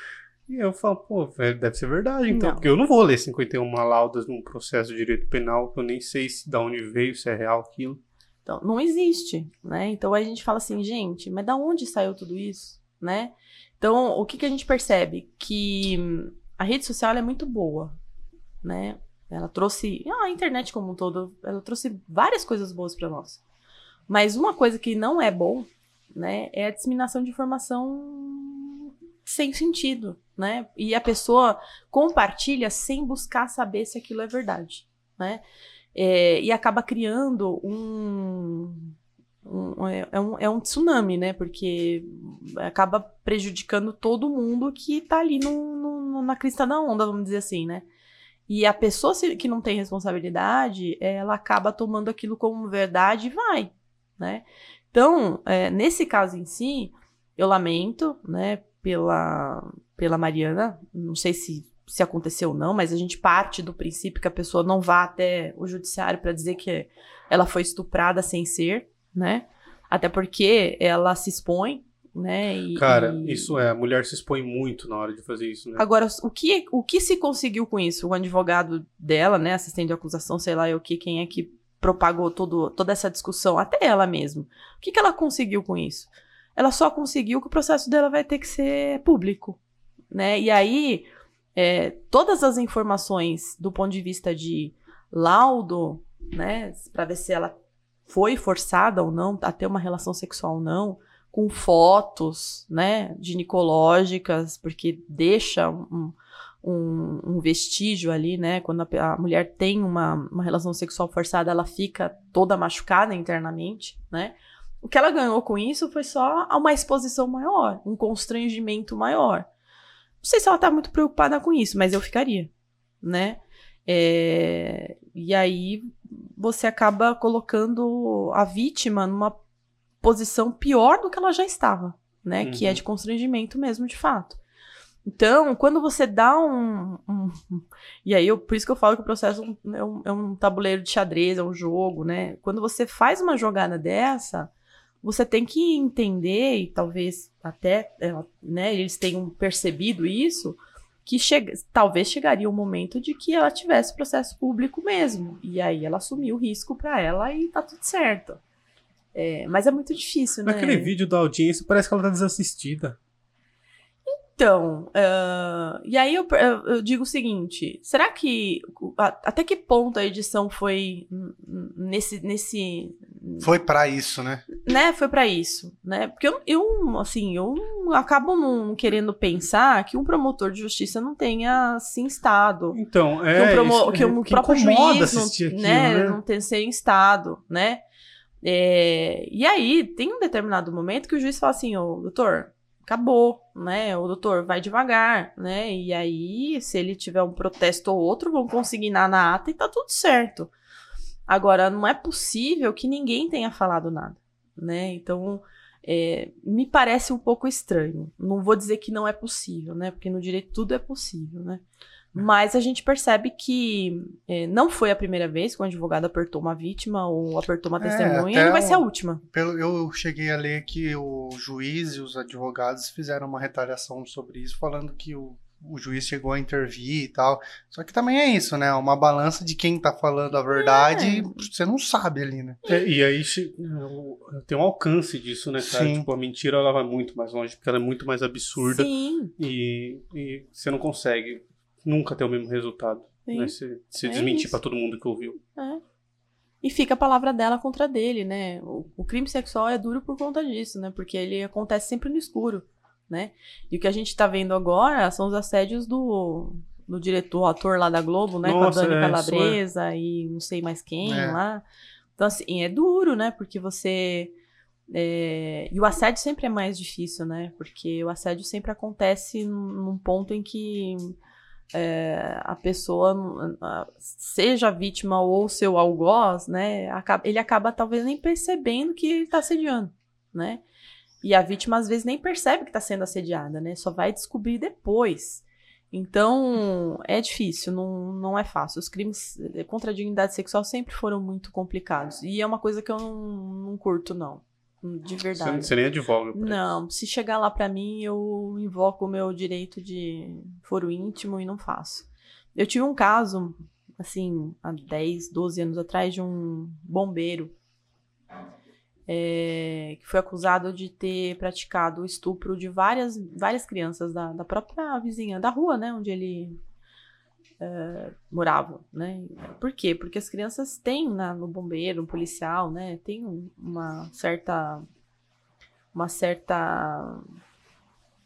E eu falo, pô, velho, deve ser verdade, então. Não. Porque eu não vou ler 51 laudas num processo de direito penal, que eu nem sei se da onde veio, se é real aquilo. Então, não existe, né? Então a gente fala assim, gente, mas da onde saiu tudo isso, né? Então, o que, que a gente percebe? Que a rede social é muito boa, né? Ela trouxe, ah, a internet como um todo, ela trouxe várias coisas boas para nós. Mas uma coisa que não é bom, né, é a disseminação de informação sem sentido, né? E a pessoa compartilha sem buscar saber se aquilo é verdade, né? É, e acaba criando um, é, é, um, é um tsunami, né? Porque acaba prejudicando todo mundo que tá ali no, no, na crista da onda, vamos dizer assim, né? E a pessoa que não tem responsabilidade, ela acaba tomando aquilo como verdade e vai, né? Então, é, nesse caso em si, eu lamento, né, pela, pela Mariana, não sei se, se aconteceu ou não, mas a gente parte do princípio que a pessoa não vá até o judiciário para dizer que ela foi estuprada sem ser, né? Até porque ela se expõe né? E, Cara, e... isso é, a mulher se expõe muito na hora de fazer isso, né? Agora, o que, o que se conseguiu com isso? O advogado dela, né, assistente de acusação, sei lá, o que, quem é que propagou todo, toda essa discussão, até ela mesma. O que, que ela conseguiu com isso? Ela só conseguiu que o processo dela vai ter que ser público, né? E aí, é, todas as informações do ponto de vista de laudo, né, para ver se ela foi forçada ou não a ter uma relação sexual ou não, com fotos, né, ginecológicas, porque deixa um, um, um vestígio ali, né, quando a, a mulher tem uma, uma relação sexual forçada, ela fica toda machucada internamente, né. O que ela ganhou com isso foi só uma exposição maior, um constrangimento maior. Não sei se ela tá muito preocupada com isso, mas eu ficaria, né? É, e aí você acaba colocando a vítima numa posição pior do que ela já estava, né? Uhum. Que é de constrangimento mesmo, de fato. Então, quando você dá um. um e aí, eu, por isso que eu falo que o processo é um, é um, tabuleiro de xadrez, é um jogo, né? Quando você faz uma jogada dessa, você tem que entender, e talvez até é, né, eles tenham percebido isso, que chega, talvez chegaria o momento de que ela tivesse processo público mesmo. E aí ela assumiu o risco para ela e tá tudo certo. É, mas é muito difícil, né? Naquele vídeo da audiência parece que ela tá desassistida. Então, uh, e aí eu, eu, digo o seguinte: será que até que ponto a edição foi nesse nesse foi para isso, né? Né, foi para isso, né? Porque eu, eu assim, eu acabo não querendo pensar que um promotor de justiça não tenha assim estado. Então, é que, um promo, isso, que um que próprio juiz não, aquilo, né, né? não tenha ser em estado, né? É, e aí, tem um determinado momento que o juiz fala assim, ô, doutor, acabou, né? O doutor vai devagar, né? E aí, se ele tiver um protesto ou outro, vão consignar na ata e tá tudo certo. Agora, não é possível que ninguém tenha falado nada, né? Então, é, me parece um pouco estranho. Não vou dizer que não é possível, né? Porque no direito tudo é possível, né? Mas a gente percebe que é, não foi a primeira vez que um advogado apertou uma vítima ou apertou uma é, testemunha, e não vai ser a última. Pelo, eu cheguei a ler que o juiz e os advogados fizeram uma retaliação sobre isso, falando que o, o juiz chegou a intervir e tal. Só que também é isso, né? Uma balança de quem tá falando a verdade, é. você não sabe ali, né? É, e aí tem um alcance disso, né, cara? Sim. Tipo, a mentira ela vai muito mais longe, porque ela é muito mais absurda. Sim. E, e você não consegue nunca ter o mesmo resultado. Né? Se, se é desmentir para todo mundo que ouviu. É. E fica a palavra dela contra dele, né? O, o, crime sexual é duro por conta disso, né? Porque ele acontece sempre no escuro, né? E o que a gente tá vendo agora são os assédios do, do diretor, ator lá da Globo, né? Nossa, com a Dani é, Calabresa é. e não sei mais quem é. lá. Então, assim, é duro, né? Porque você. É... E o assédio sempre é mais difícil, né? Porque o assédio sempre acontece num ponto em que é, a pessoa, seja vítima ou seu algoz, né, ele acaba talvez nem percebendo que ele está assediando, né? E a vítima às vezes nem percebe que está sendo assediada, né? Só vai descobrir depois. Então, é difícil, não, não é fácil. Os crimes contra a dignidade sexual sempre foram muito complicados. E é uma coisa que eu não, não curto, não. De verdade. Você, nem advoga. Não, se chegar lá para mim, eu invoco o meu direito de foro íntimo e não faço. Eu tive um caso, assim, há 10, 12 anos atrás, de um bombeiro é, que foi acusado de ter praticado o estupro de várias, várias crianças da, da própria vizinha, da rua, né, onde ele é, morava, né? Por quê? Porque as crianças têm no bombeiro, no policial, né, tem uma certa uma certa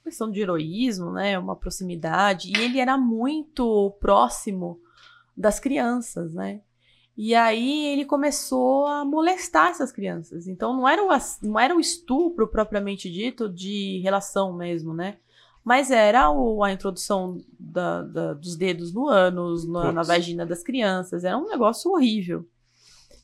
questão de heroísmo, né, uma proximidade, e ele era muito próximo das crianças, né? E aí ele começou a molestar essas crianças. Então não era o, não era o estupro propriamente dito de relação mesmo, né? Mas era o, a introdução da, da, dos dedos no ânus, na, na, vagina das crianças. Era um negócio horrível.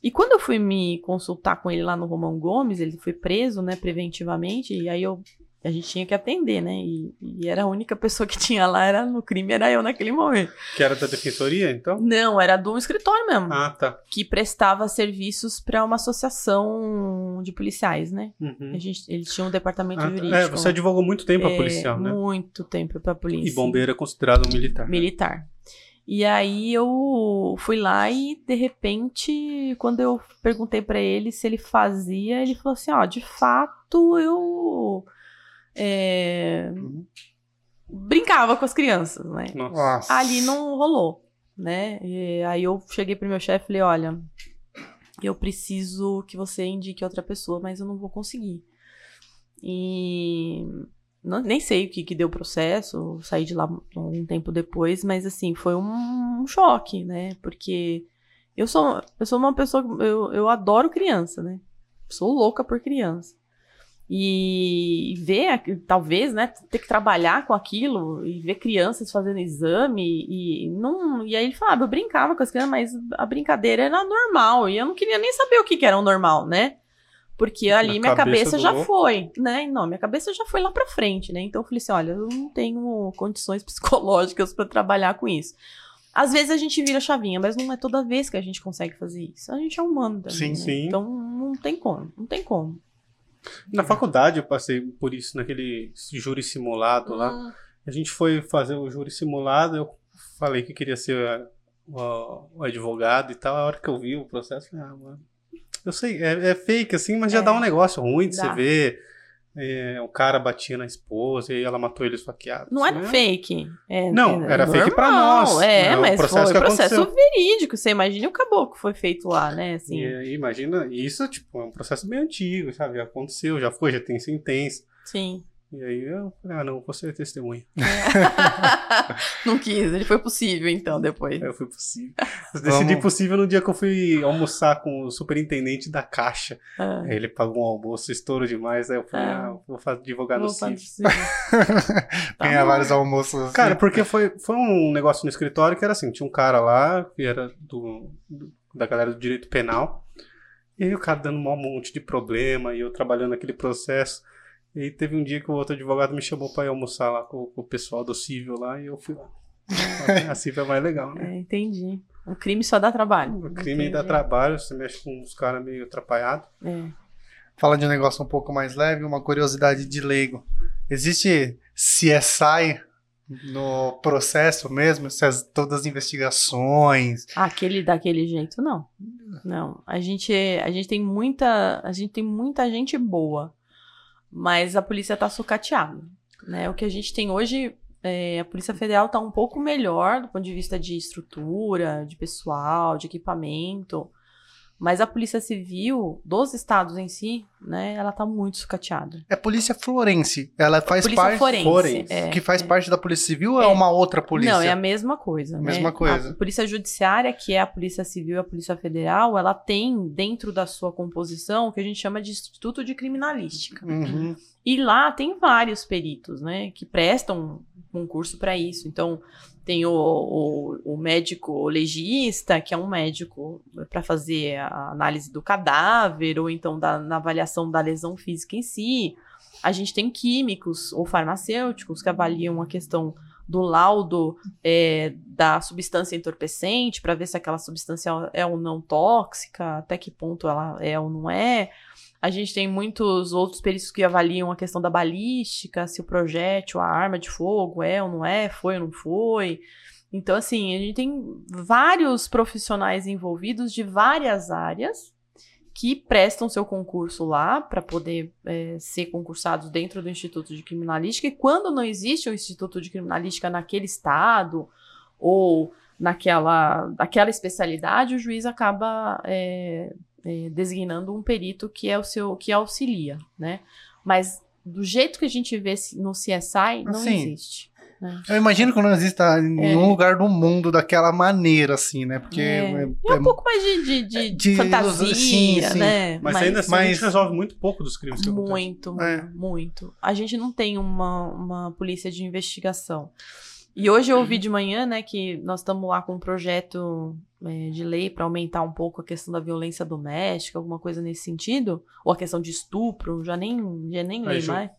E quando eu fui me consultar com ele lá no Romão Gomes, ele foi preso, né, preventivamente, e aí eu a gente tinha que atender, né? E, e, era a única pessoa que tinha lá era no crime, era eu naquele momento. Que era da defensoria, então? Não, era do escritório mesmo. Ah, tá. Que prestava serviços para uma associação de policiais, né? Uhum. A gente, eles tinham um departamento ah, jurídico. É, você advogou muito tempo é, a policial, né? Muito tempo pra polícia. E bombeiro é considerado um militar. Militar. E aí eu fui lá e de repente, quando eu perguntei para ele se ele fazia, ele falou assim: "Ó, de fato eu é, uhum. brincava com as crianças, né? Nossa. Ali não rolou, né? E aí eu cheguei pro meu chefe e falei, olha, eu preciso que você indique outra pessoa, mas eu não vou conseguir. E não, nem sei o que, que deu o processo, saí de lá um tempo depois, mas assim, foi um, um choque, né? Porque eu sou, eu sou uma pessoa, eu, eu adoro criança, né? Sou louca por criança e ver, talvez, né, ter que trabalhar com aquilo e ver crianças fazendo exame e não, e aí ele falava, eu brincava com as crianças, mas a brincadeira era normal e eu não queria nem saber o que, que era o normal, né? Porque ali Na minha cabeça, cabeça já louco. foi, né? Não, minha cabeça já foi lá pra frente, né? Então eu falei assim, olha, eu não tenho condições psicológicas para trabalhar com isso. Às vezes a gente vira chavinha, mas não é toda vez que a gente consegue fazer isso. A gente é humano também. Sim, né? sim. Então não tem como, não tem como. Na faculdade eu passei por isso, naquele júri simulado lá. Hum. A gente foi fazer o júri simulado, eu falei que queria ser o, o advogado e tal. A hora que eu vi o processo, eu falei, ah, mano, eu sei, é, é fake assim, mas é. já dá um negócio ruim de dá. você ver é, o cara batia na esposa e ela matou ele esfaqueado. Não era né? fake. É, não, é era normal, fake pra nós. É, né? mas processo foi processo verídico. Você imagina o caboclo que foi feito lá, né? Assim. E, imagina, isso tipo, é um processo bem antigo, sabe? Já aconteceu, já foi, já tem sentença. Sim. E aí eu falei, ah, não, você é testemunha. não quis, ele foi possível então, depois. Eu fui possível. Eu decidi possível no dia que eu fui almoçar com o superintendente da Caixa. Ah. Ele pagou um almoço, estouro demais, aí eu falei, ah, ah vou fazer advogado. Ganhar tá vários almoços. Assim. Cara, porque foi, foi um negócio no escritório que era assim, tinha um cara lá, que era do, do da galera do direito penal, e aí o cara dando um monte de problema, e eu trabalhando naquele processo. E teve um dia que o outro advogado me chamou para ir almoçar lá com, com, o pessoal do Cível lá e eu fui lá. A Cível é mais legal, né? É, entendi. O crime só dá trabalho. O crime entendi. dá trabalho, você mexe com uns caras meio atrapalhados. É. Fala de um negócio um pouco mais leve, uma curiosidade de leigo. Existe CSI no processo mesmo? Todas as investigações? Aquele daquele jeito, não. Não. A gente, a gente tem muita. A gente tem muita gente boa mas a polícia está sucateada. Né? O que a gente tem hoje, é, a Polícia Federal está um pouco melhor do ponto de vista de estrutura, de pessoal, de equipamento. Mas a Polícia Civil dos estados em si, né, ela tá muito sucateada. É Polícia Florense. Ela faz polícia parte. Forense, forense. É, que faz é. parte da Polícia Civil ou é. é uma outra polícia? Não, é a mesma coisa. Né? Mesma coisa. A Polícia Judiciária, que é a Polícia Civil e a Polícia Federal, ela tem dentro da sua composição o que a gente chama de Instituto de Criminalística. Uhum. E lá tem vários peritos, né, que prestam concurso para isso. Então, tem o, o, o, médico legista, que é um médico para fazer a análise do cadáver, ou então da, na avaliação da lesão física em si. A gente tem químicos ou farmacêuticos que avaliam a questão do laudo é, da substância entorpecente, para ver se aquela substância é ou não tóxica, até que ponto ela é ou não é. A gente tem muitos outros peritos que avaliam a questão da balística, se o projétil, a arma de fogo é ou não é, foi ou não foi. Então, assim, a gente tem vários profissionais envolvidos de várias áreas que prestam seu concurso lá para poder é, ser concursados dentro do Instituto de Criminalística. E quando não existe o Instituto de Criminalística naquele estado ou naquela, naquela especialidade, o juiz acaba é, é, designando um perito que é o seu que auxilia, né? Mas do jeito que a gente vê no CSI, não Assim, existe. né? Eu imagino que não exista em É. nenhum lugar do mundo daquela maneira, assim, né? Porque. É. é- E é é- um pouco mais de, de, de, de- fantasia, sim, sim. né? Mas, ainda assim a mas- gente resolve muito pouco dos crimes que acontecem. Muito, É. muito. A gente não tem uma, uma polícia de investigação. E hoje eu ouvi de manhã, né, que nós estamos lá com um projeto é, de lei para aumentar um pouco a questão da violência doméstica, alguma coisa nesse sentido, ou a questão de estupro, já nem, já nem Aí, lei mais.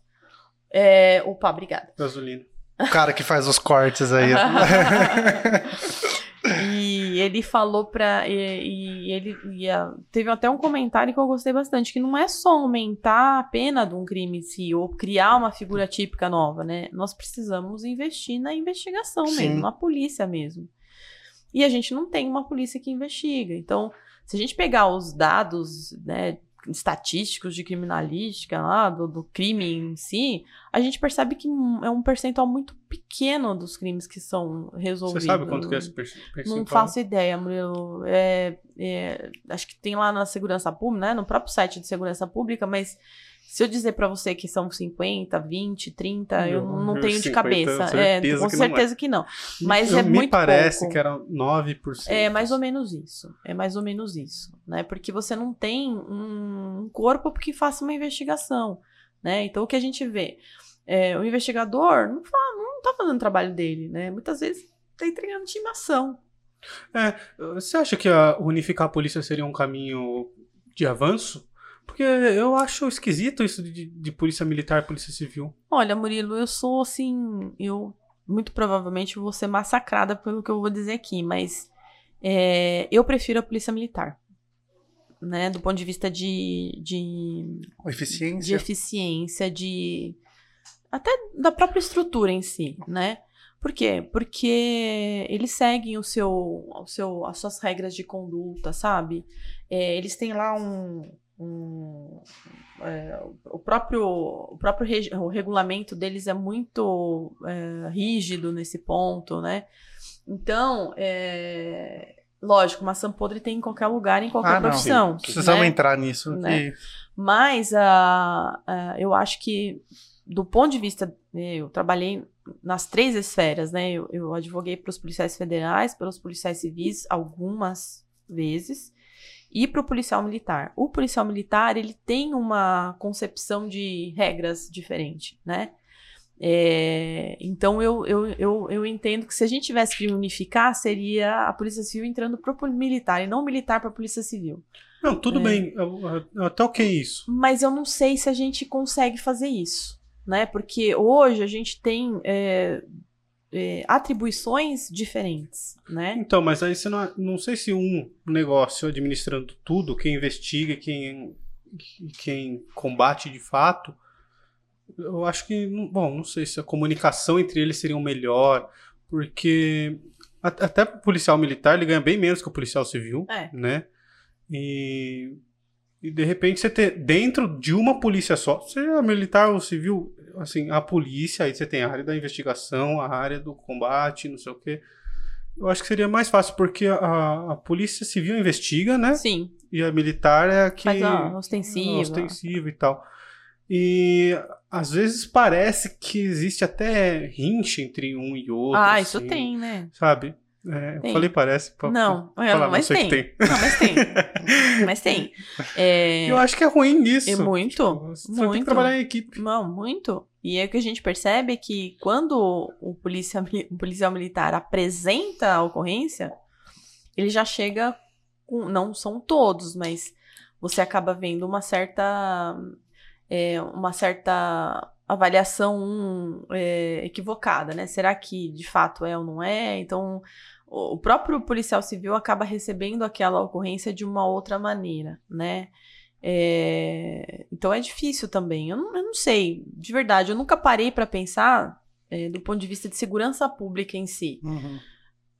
É, opa, obrigada. Gasolina. o cara que faz os cortes aí. Ele falou pra. E, e ele e a- teve até um comentário que eu gostei bastante, que não é só aumentar a pena de um crime em si, ou criar uma figura típica nova, né? Nós precisamos investir na investigação Sim. mesmo, na polícia mesmo. E a gente não tem uma polícia que investiga. Então, se a gente pegar os dados, né, estatísticos de criminalística lá, do, do crime em si, a gente percebe que é um percentual muito pequeno dos crimes que são Você resolvidos. sabe quanto que é esse per- percentual? Não faço ideia, Murilo. É, é, acho que tem lá na segurança pública, né? No próprio site de segurança pública, mas se eu dizer pra você que são 50, 20, 30, eu, Eu- não tenho de 50, cabeça. É, certeza com que não é. certeza que não. Mas Eu- é me muito parece pouco. que era 9%. É mais ou menos isso. É mais ou menos isso, né? Porque você não tem um corpo que faça uma investigação, né? Então o que a gente vê, é, o investigador não, fa não tá fazendo o trabalho dele, né? Muitas vezes tá entregando intimação. Você acha que a unificar a polícia seria um caminho de avanço? Porque eu acho esquisito isso de, de polícia militar e polícia civil. Olha, Murilo, eu sou assim, eu muito provavelmente vou ser massacrada pelo que eu vou dizer aqui, mas é, eu prefiro a polícia militar, né? Do ponto de vista de, de de Eficiência. eficiência, de até da própria estrutura em si, né? Por quê? Porque eles seguem o seu, o seu, as suas regras de conduta, sabe? É, eles têm lá um, um, é, o próprio, o próprio reg- o regulamento deles é muito é, rígido nesse ponto, né? Então, é, lógico, maçã podre tem em qualquer lugar, em qualquer Ah, não. profissão. Precisamos né? entrar nisso. Né? E- Mas ah, ah, eu acho que, do ponto de vista. né, Eu trabalhei nas três esferas, né? Eu, eu advoguei para os policiais federais, pelos policiais civis, algumas vezes, e para o policial militar. O policial militar, ele tem uma concepção de regras diferente, né? É, então eu, eu, eu, eu entendo que se a gente tivesse que unificar, seria a Polícia Civil entrando para o militar e não o militar para a Polícia Civil. Não, tudo É. bem. Até ok isso. Mas eu não sei se a gente consegue fazer isso, né? Porque hoje a gente tem é, é, atribuições diferentes, né? Então, mas aí você não. Não sei se um negócio administrando tudo, quem investiga, quem, quem combate de fato. Eu acho que. não- Bom, não sei se a comunicação entre eles seria melhor. Porque. Até o policial militar ele ganha bem menos que o policial civil. É. né? E, e de repente você ter dentro de uma polícia só, seja militar ou civil, assim, a polícia, aí você tem a área da investigação, a área do combate, não sei o quê. Eu acho que seria mais fácil, porque a, a polícia civil investiga, né? Sim, E a militar é a que. faz ostensiva. ostensiva e tal. E às vezes parece que existe até rinche entre um e outro. Ah, isso assim, tem, né? Sabe? É, eu Tem. falei parece. pra- Não, pra é, falar, mas não tem. tem. Não, mas tem. mas tem. É, Eu acho que é ruim isso. É muito, Tipo, você tem muito. que trabalhar em equipe. Não, muito. E é o que a gente percebe que quando o, polícia, o policial militar apresenta a ocorrência, ele já chega com. Não são todos, mas você acaba vendo uma certa. é, uma certa avaliação é, equivocada, né? Será que de fato é ou não é? Então, o próprio policial civil acaba recebendo aquela ocorrência de uma outra maneira, né? É, então é difícil também. Eu não, eu não sei, de verdade, eu nunca parei para pensar é, do ponto de vista de segurança pública em si. Uhum.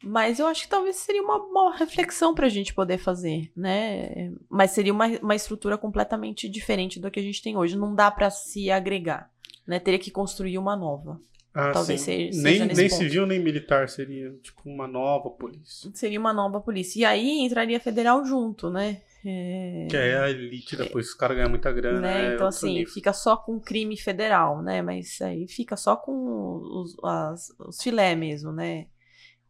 Mas eu acho que talvez seria uma, uma reflexão para a gente poder fazer, né? Mas seria uma, uma estrutura completamente diferente do que a gente tem hoje. Não dá para se agregar, né? Teria que construir uma nova. Ah, Talvez sim. seja- nem nem ponto. civil nem militar seria tipo uma nova polícia. Seria uma nova polícia. E aí entraria federal junto, né? É, Que é a elite da polícia, os caras ganham muita grana. né? é Então, assim, nível. fica só com crime federal, né? Mas aí fica só com os, as- os filé mesmo, né?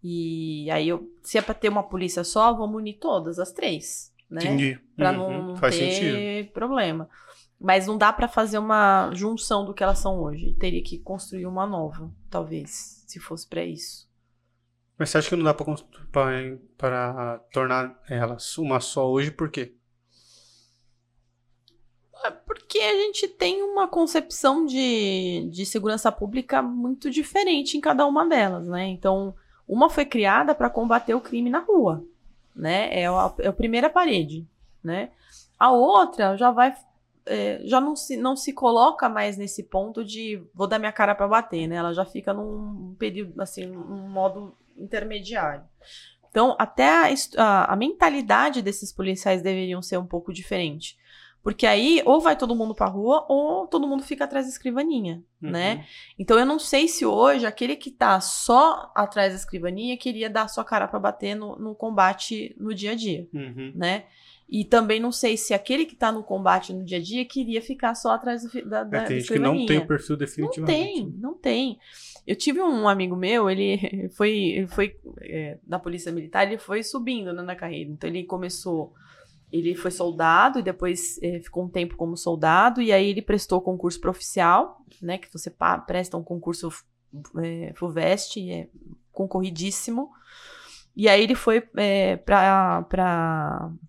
E aí, eu, se é pra ter uma polícia só, vamos unir todas, as três, né? Entendi. Pra Uhum, não, ter sentido. problema. Mas não dá pra fazer uma junção do que elas são hoje. Teria que construir uma nova, talvez, se fosse pra isso. Mas você acha que não dá pra tornar elas uma só hoje, por quê? É Porque a gente tem uma concepção de, de segurança pública muito diferente em cada uma delas, né? Então, uma foi criada para combater o crime na rua, né? É a, é a primeira parede, né? A outra já vai, é, já não se, não se coloca mais nesse ponto de vou dar minha cara para bater, né? Ela já fica num período, assim, num modo intermediário. Então, até a, a, a mentalidade desses policiais deveriam ser um pouco diferente. Porque aí, ou vai todo mundo pra rua, ou todo mundo fica atrás da escrivaninha, né? Então, eu não sei se hoje aquele que tá só atrás da escrivaninha queria dar sua cara pra bater no, no combate no dia a dia, Uhum. né? E também não sei se aquele que tá no combate no dia a dia queria ficar só atrás do da, da, É, tem gente que não tem o perfil Não definitivamente. tem, não tem. Eu tive um amigo meu, ele foi, ele foi é, da polícia militar, ele foi subindo né, na carreira. Então ele começou, ele foi soldado e depois é, ficou um tempo como soldado e aí ele prestou concurso para oficial, né? Que você presta um concurso é, FUVEST, é concorridíssimo. E aí ele foi é, para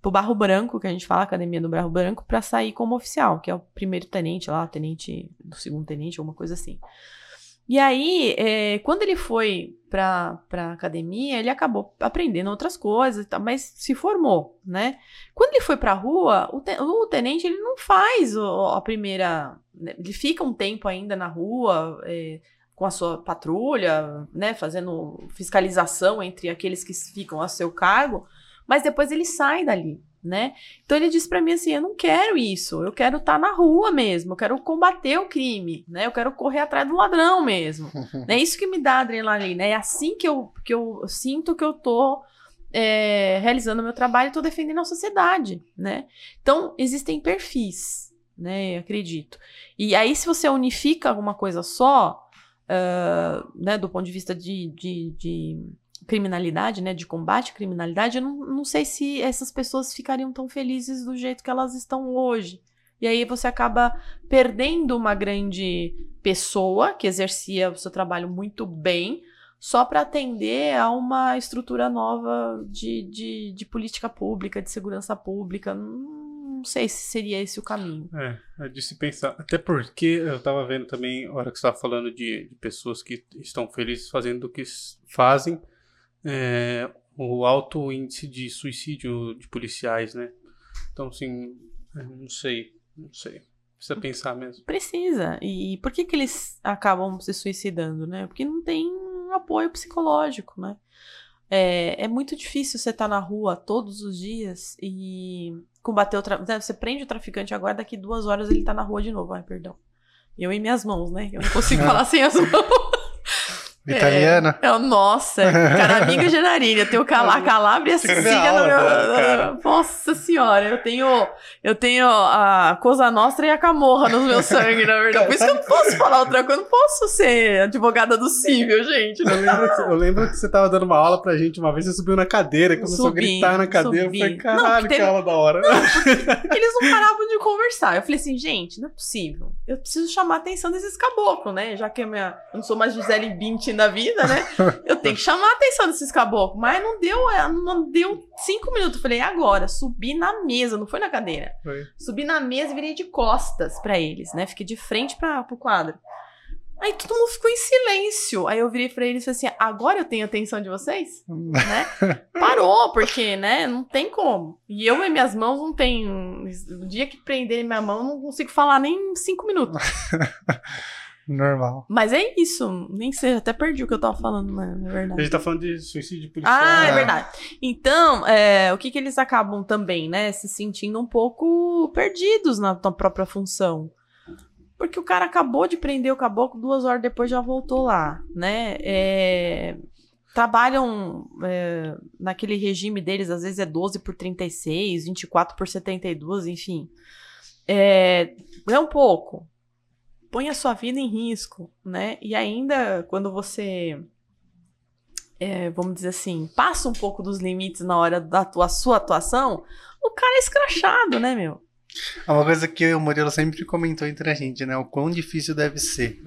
o Barro Branco, que a gente fala, Academia do Barro Branco, para sair como oficial, que é o primeiro tenente lá, tenente do segundo tenente, alguma coisa assim. E aí, é, quando ele foi para a academia, ele acabou aprendendo outras coisas, mas se formou, né? Quando ele foi para a rua, o, te- o tenente ele não faz o- a primeira, né, ele fica um tempo ainda na rua. é, com a sua patrulha, né, fazendo fiscalização entre aqueles que ficam a seu cargo, mas depois ele sai dali, né? Então ele disse pra mim assim, eu não quero isso, eu quero estar na rua mesmo, eu quero combater o crime, né? Eu quero correr atrás do ladrão mesmo. É isso que me dá adrenalina, é assim que eu, que eu sinto que eu tô é, realizando o meu trabalho e tô defendendo a sociedade, né? Então, existem perfis, né? Acredito. E aí, se você unifica alguma coisa só, né, do ponto de vista de, de, de criminalidade, né, de combate à criminalidade, eu não, não sei se essas pessoas ficariam tão felizes do jeito que elas estão hoje. E aí você acaba perdendo uma grande pessoa que exercia o seu trabalho muito bem, só para atender a uma estrutura nova de, de, de política pública, de segurança pública. Não sei se seria esse o caminho. É, é de se pensar. Até porque eu tava vendo também, a hora que você tava falando de, de pessoas que estão felizes fazendo o que fazem, é, o alto índice de suicídio de policiais, né? Então, assim, eu não sei, não sei. Precisa pensar mesmo. Precisa. E por que, que eles acabam se suicidando, né? Porque não tem apoio psicológico, né? É, é muito difícil você estar na rua todos os dias e combater o traficante. Você prende o traficante agora, daqui duas horas ele tá na rua de novo. Ai, perdão. Eu em minhas mãos, né? Eu não consigo falar sem as mãos. Italiana. É, nossa, Caraminga Genarini. Eu tenho Calá, Calabria e a que Sicília no meu. cara. Nossa senhora, eu tenho, eu tenho a Cosa Nostra e a Camorra no meu sangue, na verdade. Por isso que eu não posso falar outra coisa. Eu não posso ser advogada do cível, gente. Eu lembro, que, eu lembro que você tava dando uma aula pra gente uma vez, você subiu na cadeira, começou Subi, a gritar na cadeira. subi. Eu falei, Não, caralho, que teve- aula da hora. Eles não paravam de conversar. Eu falei assim, gente, não é possível. Eu preciso chamar a atenção desses caboclos, né? Já que a minha, eu não sou mais Gisele Bündchen da vida, né? Eu tenho que chamar a atenção desses caboclos. Mas não deu, é, não deu cinco minutos. Eu falei, agora, subi na mesa, não foi na cadeira. Foi. Subi na mesa e virei de costas pra eles, né? Fiquei de frente para pro quadro. Aí todo mundo ficou em silêncio. Aí eu virei pra eles e falei assim: agora eu tenho atenção de vocês? né? Parou, porque, né? Não tem como. E eu e minhas mãos não tem. O dia que prenderem minha mão, eu não consigo falar nem cinco minutos. Normal. Mas é isso, nem sei, até perdi o que eu tava falando, né, na A verdade. gente tá falando de suicídio policial. Ah, é Ah. verdade. Então, é, o que que eles acabam também, né, se sentindo um pouco perdidos na tua própria função. Porque o cara acabou de prender o caboclo, duas horas depois já voltou lá, né? É, trabalham é, naquele regime deles, às vezes é 12 por 36, 24 por 72, enfim. É, é um pouco. Põe a sua vida em risco, né? E ainda quando você é, vamos dizer assim, passa um pouco dos limites na hora da tua, sua atuação, o cara é escrachado, né, meu? É uma coisa que o Murilo sempre comentou entre a gente, né? O quão difícil deve ser.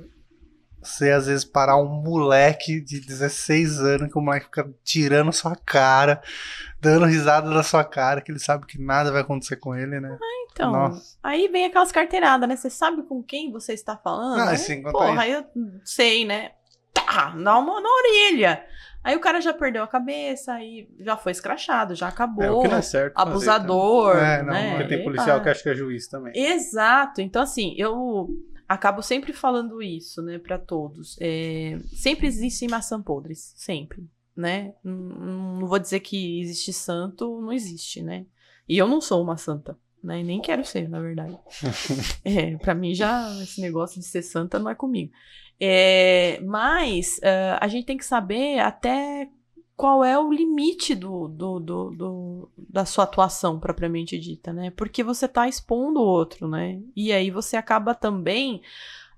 Você, às vezes, parar um moleque de 16 anos, que o moleque fica tirando sua cara, dando risada da sua cara, que ele sabe que nada vai acontecer com ele, né? Então, Nossa. aí vem aquelas carteiradas, né? Você sabe com quem você está falando? Ah, sim, Porra, aí eu sei, né? Tá, dá uma na orelha. Aí o cara já perdeu a cabeça, aí já foi escrachado, já É, o acabou. que não é certo. fazer, abusador, É, não, né? Porque tem policial que acha que é juiz também. Exato. Então, assim, eu acabo sempre falando isso, né, para todos. É, sempre existem maçã podres, sempre, né? Não, não vou dizer que existe santo, não existe, né? E eu não sou uma santa, né? E nem quero ser, na verdade. é, para mim já esse negócio de ser santa não é comigo. É, mas eh, a gente tem que saber até qual é o limite do, do, do, do- da sua atuação propriamente dita, né? Porque você está expondo o outro, né? E aí você acaba também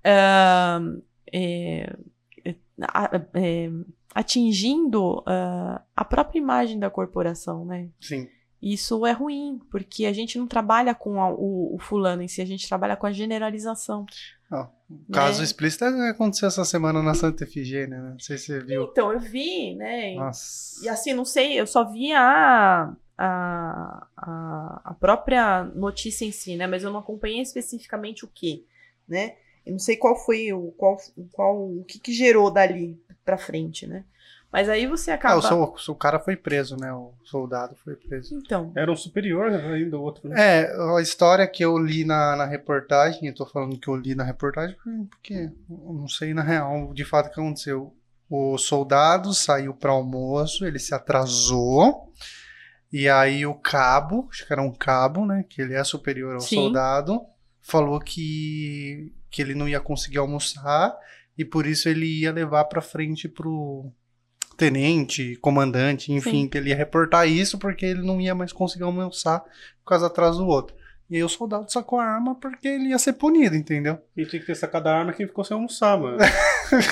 ah, é, é, atingindo ah, a própria imagem da corporação, né? Sim. Isso é ruim, porque a gente não trabalha com a- o, o fulano em si, a gente trabalha com a generalização. Ó, O caso né? explícito é aconteceu essa semana na Santa Efigênia, né? Não sei se você viu. Então, eu vi, né? Nossa. E assim, não sei, eu só vi a, a, a, a própria notícia em si, né? Mas eu não acompanhei especificamente o que, né? Eu não sei qual foi o qual, qual o que, que gerou dali pra frente, né? Mas aí você Ah, acaba. o, sol- o cara foi preso, né? O soldado foi preso. Então, Era um superior ainda, o outro. Né? É, a história que eu li na, na reportagem, eu tô falando que eu li na reportagem porque eu não sei na real de fato o que aconteceu. O soldado saiu para almoço, ele se atrasou, e aí o cabo, acho que era um cabo, né, que ele é superior ao Sim. soldado, falou que, que ele não ia conseguir almoçar, e por isso ele ia levar para frente pro tenente, comandante, enfim, Sim. que ele ia reportar isso porque ele não ia mais conseguir almoçar por causa atrás do outro. E aí o soldado sacou a arma porque ele ia ser punido, entendeu? Quem tinha que ter sacado a arma quem ficou sem almoçar, mano. você Eu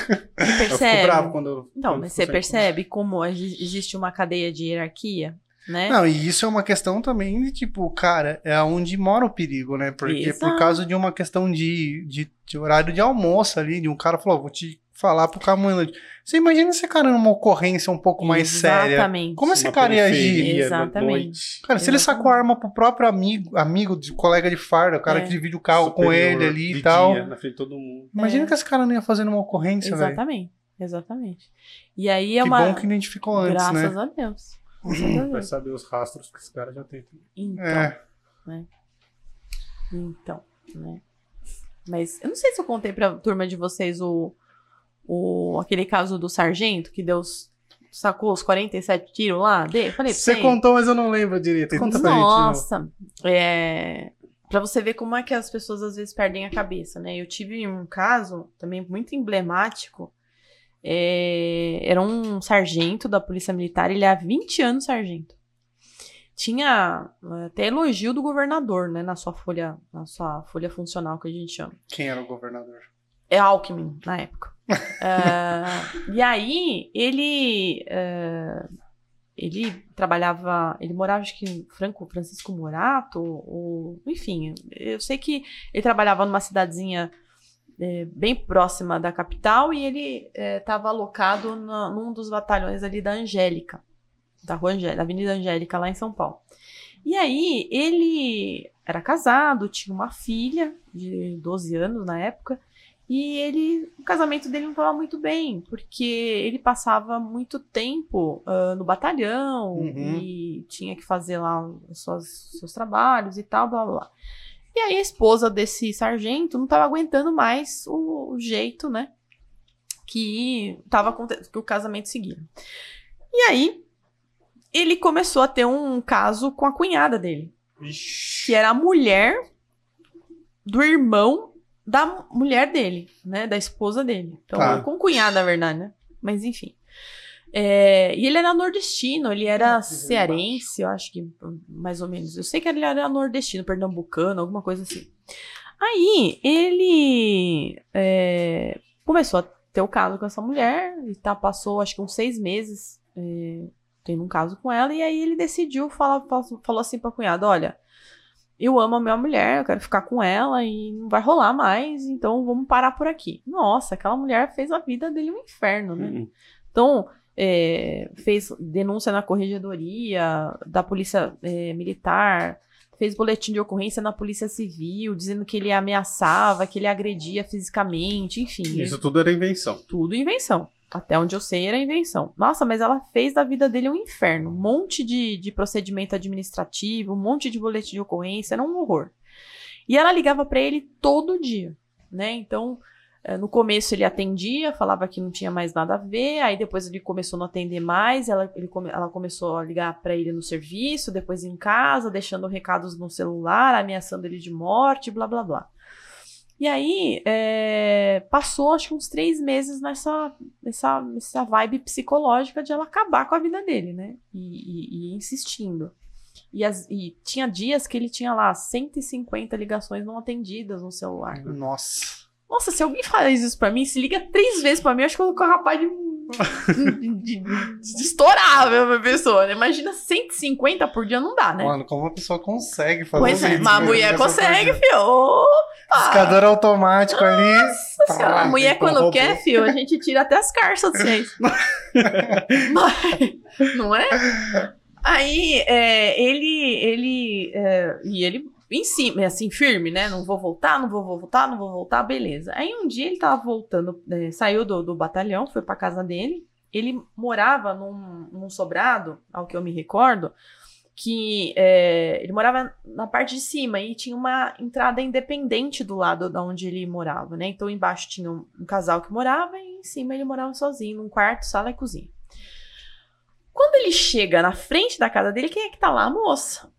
fico percebe. bravo quando. Então, quando mas você percebe como exi- existe uma cadeia de hierarquia, né? Não, e isso é uma questão também de tipo, cara, é onde mora o perigo, né? Porque por Exato. causa de uma questão de, de, de horário de almoço ali, de um cara falou, "Ó, vou te falar pro Camilo. Você imagina esse cara numa ocorrência um pouco mais séria. Exatamente. Como esse Uma cara ia agir? periferia, Exatamente. Cara, se ele Exatamente. sacou a arma pro próprio amigo, amigo, de colega de farda, o cara É. que divide o carro com Superior ele ali e tal. dia, na frente de todo mundo. Imagina É. que esse cara não ia fazer numa ocorrência, velho. Exatamente. Exatamente. E aí é Que uma. bom que identificou antes, Graças né? a Deus. Vai Deus. saber os rastros que esse cara já tem. Então, É. então, né? Mas eu não sei se eu contei pra turma de vocês o, o aquele caso do sargento que deu os- sacou os 47 tiros lá. De, falei pra Você contou, mas eu não lembro direito. Conta pra gente. Nossa, é, para você ver como é que as pessoas às vezes perdem a cabeça, né? Eu tive um caso também muito emblemático. É, era um sargento da Polícia Militar, ele é há 20 anos sargento. Tinha é, até elogio do governador, né, na sua folha, na sua folha funcional que a gente chama. Quem era o governador? É Alckmin, na época. Ah, e aí, ele. ah, ele trabalhava. Ele morava, acho que em Franco Francisco Morato, ou. Enfim, eu sei que ele trabalhava numa cidadezinha eh, bem próxima da capital e ele estava alocado na- num dos batalhões ali da Angélica, da Rua Angélica, da Avenida Angélica, lá em São Paulo. E aí, ele era casado, tinha uma filha de 12 anos na época. E ele, o casamento dele não estava muito bem, porque ele passava muito tempo ah, no batalhão Uhum. e tinha que fazer lá os seus, seus trabalhos e tal, blá blá blá. E aí a esposa desse sargento não tava aguentando mais o, jeito, né? Que, tava, que o casamento seguia. E aí ele começou a ter um caso com a cunhada dele, que era a mulher do irmão da mulher dele, né? Da esposa dele. Então, Tá. com cunhada, na verdade, né? Mas enfim. É, e ele era nordestino, ele era cearense, eu acho que mais ou menos. Eu sei que ele era nordestino, pernambucano, alguma coisa assim. Aí ele é, começou a ter o caso com essa mulher, e tá, passou acho que uns seis meses é, tendo um caso com ela, e aí ele decidiu falar, falou- assim pra cunhada: olha, eu amo a minha mulher, eu quero ficar com ela e não vai rolar mais, então vamos parar por aqui. Nossa, aquela mulher fez a vida dele um inferno, né? Hum. Então, é, fez denúncia na corregedoria da polícia é, militar, fez boletim de ocorrência na polícia civil, dizendo que ele ameaçava, que ele agredia fisicamente, enfim. Isso tudo era invenção. Tudo invenção. Até onde eu sei era invenção. Nossa, mas ela fez da vida dele um inferno. Um monte de, de procedimento administrativo, um monte de boletim de ocorrência, era um horror. E ela ligava pra ele todo dia, né? Então, no começo ele atendia, falava que não tinha mais nada a ver, aí depois ele começou a não atender mais, ela, ele ela começou a ligar pra ele no serviço, depois em casa, deixando recados no celular, ameaçando ele de morte, blá blá blá. E aí, é, passou acho que uns três meses nessa, nessa, nessa vibe psicológica de ela acabar com a vida dele, né? E, e- e insistindo. E, as- e tinha dias que ele tinha lá 150 ligações não atendidas no celular. Nossa. Nossa, se alguém faz isso pra mim, se liga três vezes pra mim, eu acho que eu tô capaz de, de, de- de estourar a minha pessoa, né? Imagina 150 por dia, não dá, né? Mano, como a pessoa consegue fazer pois é, isso? mas a mulher consegue, fio. Opa! Discador automático ali. Nossa senhora, a mulher quando robô. quer, fio, a gente tira até as carças de ciência. Mas, não é? Aí, é, ele, ele, é, e ele em cima, assim, firme, né? Não vou voltar, não vou voltar, não vou voltar, beleza. Aí um dia ele tava voltando, é, saiu do, do batalhão, foi pra casa dele. Ele morava num, num sobrado, ao que eu me recordo, que é, ele morava na parte de cima e tinha uma entrada independente do lado da onde ele morava, né? Então embaixo tinha um, um casal que morava e em cima ele morava sozinho, num quarto, sala e cozinha. Quando ele chega na frente da casa dele, quem é que tá lá? A moça,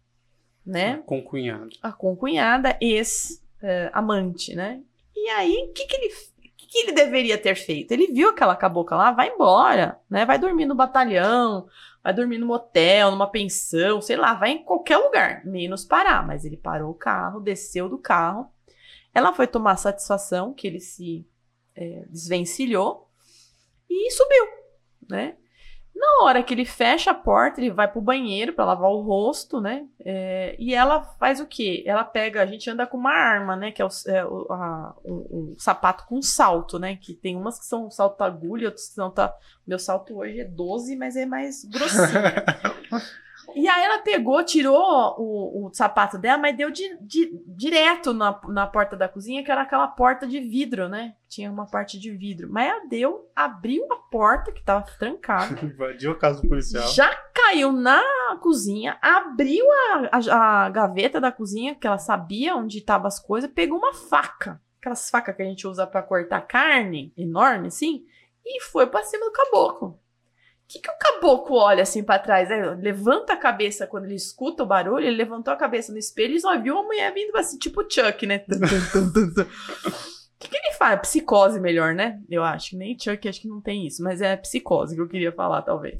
né? Com cunhado. A concunhada, ex-amante, né? E aí, o que que ele, que ele deveria ter feito? Ele viu aquela cabocla lá, vai embora, né? Vai dormir no batalhão, vai dormir num motel, numa pensão, sei lá, vai em qualquer lugar, menos parar. Mas ele parou o carro, desceu do carro. Ela foi tomar satisfação que ele se é, desvencilhou e subiu, né? Na hora que ele fecha a porta, ele vai pro banheiro pra lavar o rosto, né? É, e ela faz o quê? Ela pega, a gente anda com uma arma, né? Que é o, é o, a- o sapato com salto, né? Que tem umas que são salto agulha, outras que são tá. Meu salto hoje é 12, mas é mais grossinho. E aí ela pegou, tirou o, o sapato dela, mas deu di- di- direto na, na porta da cozinha, que era aquela porta de vidro, né? Tinha uma parte de vidro. Mas ela deu, abriu a porta, que tava trancada, Invadiu a casa do policial. já caiu na cozinha, abriu a, a- a gaveta da cozinha, que ela sabia onde estavam as coisas, pegou uma faca, aquelas facas que a gente usa pra cortar carne, enorme assim, e foi pra cima do caboclo. O que, que o caboclo olha assim pra trás? né? Levanta a cabeça quando ele escuta o barulho, ele levantou a cabeça no espelho e só viu uma mulher vindo assim, tipo Chuck, né? O que, que ele faz? Psicose melhor, né? Eu acho. Nem Chuck acho que não tem isso, mas é psicose que eu queria falar, talvez.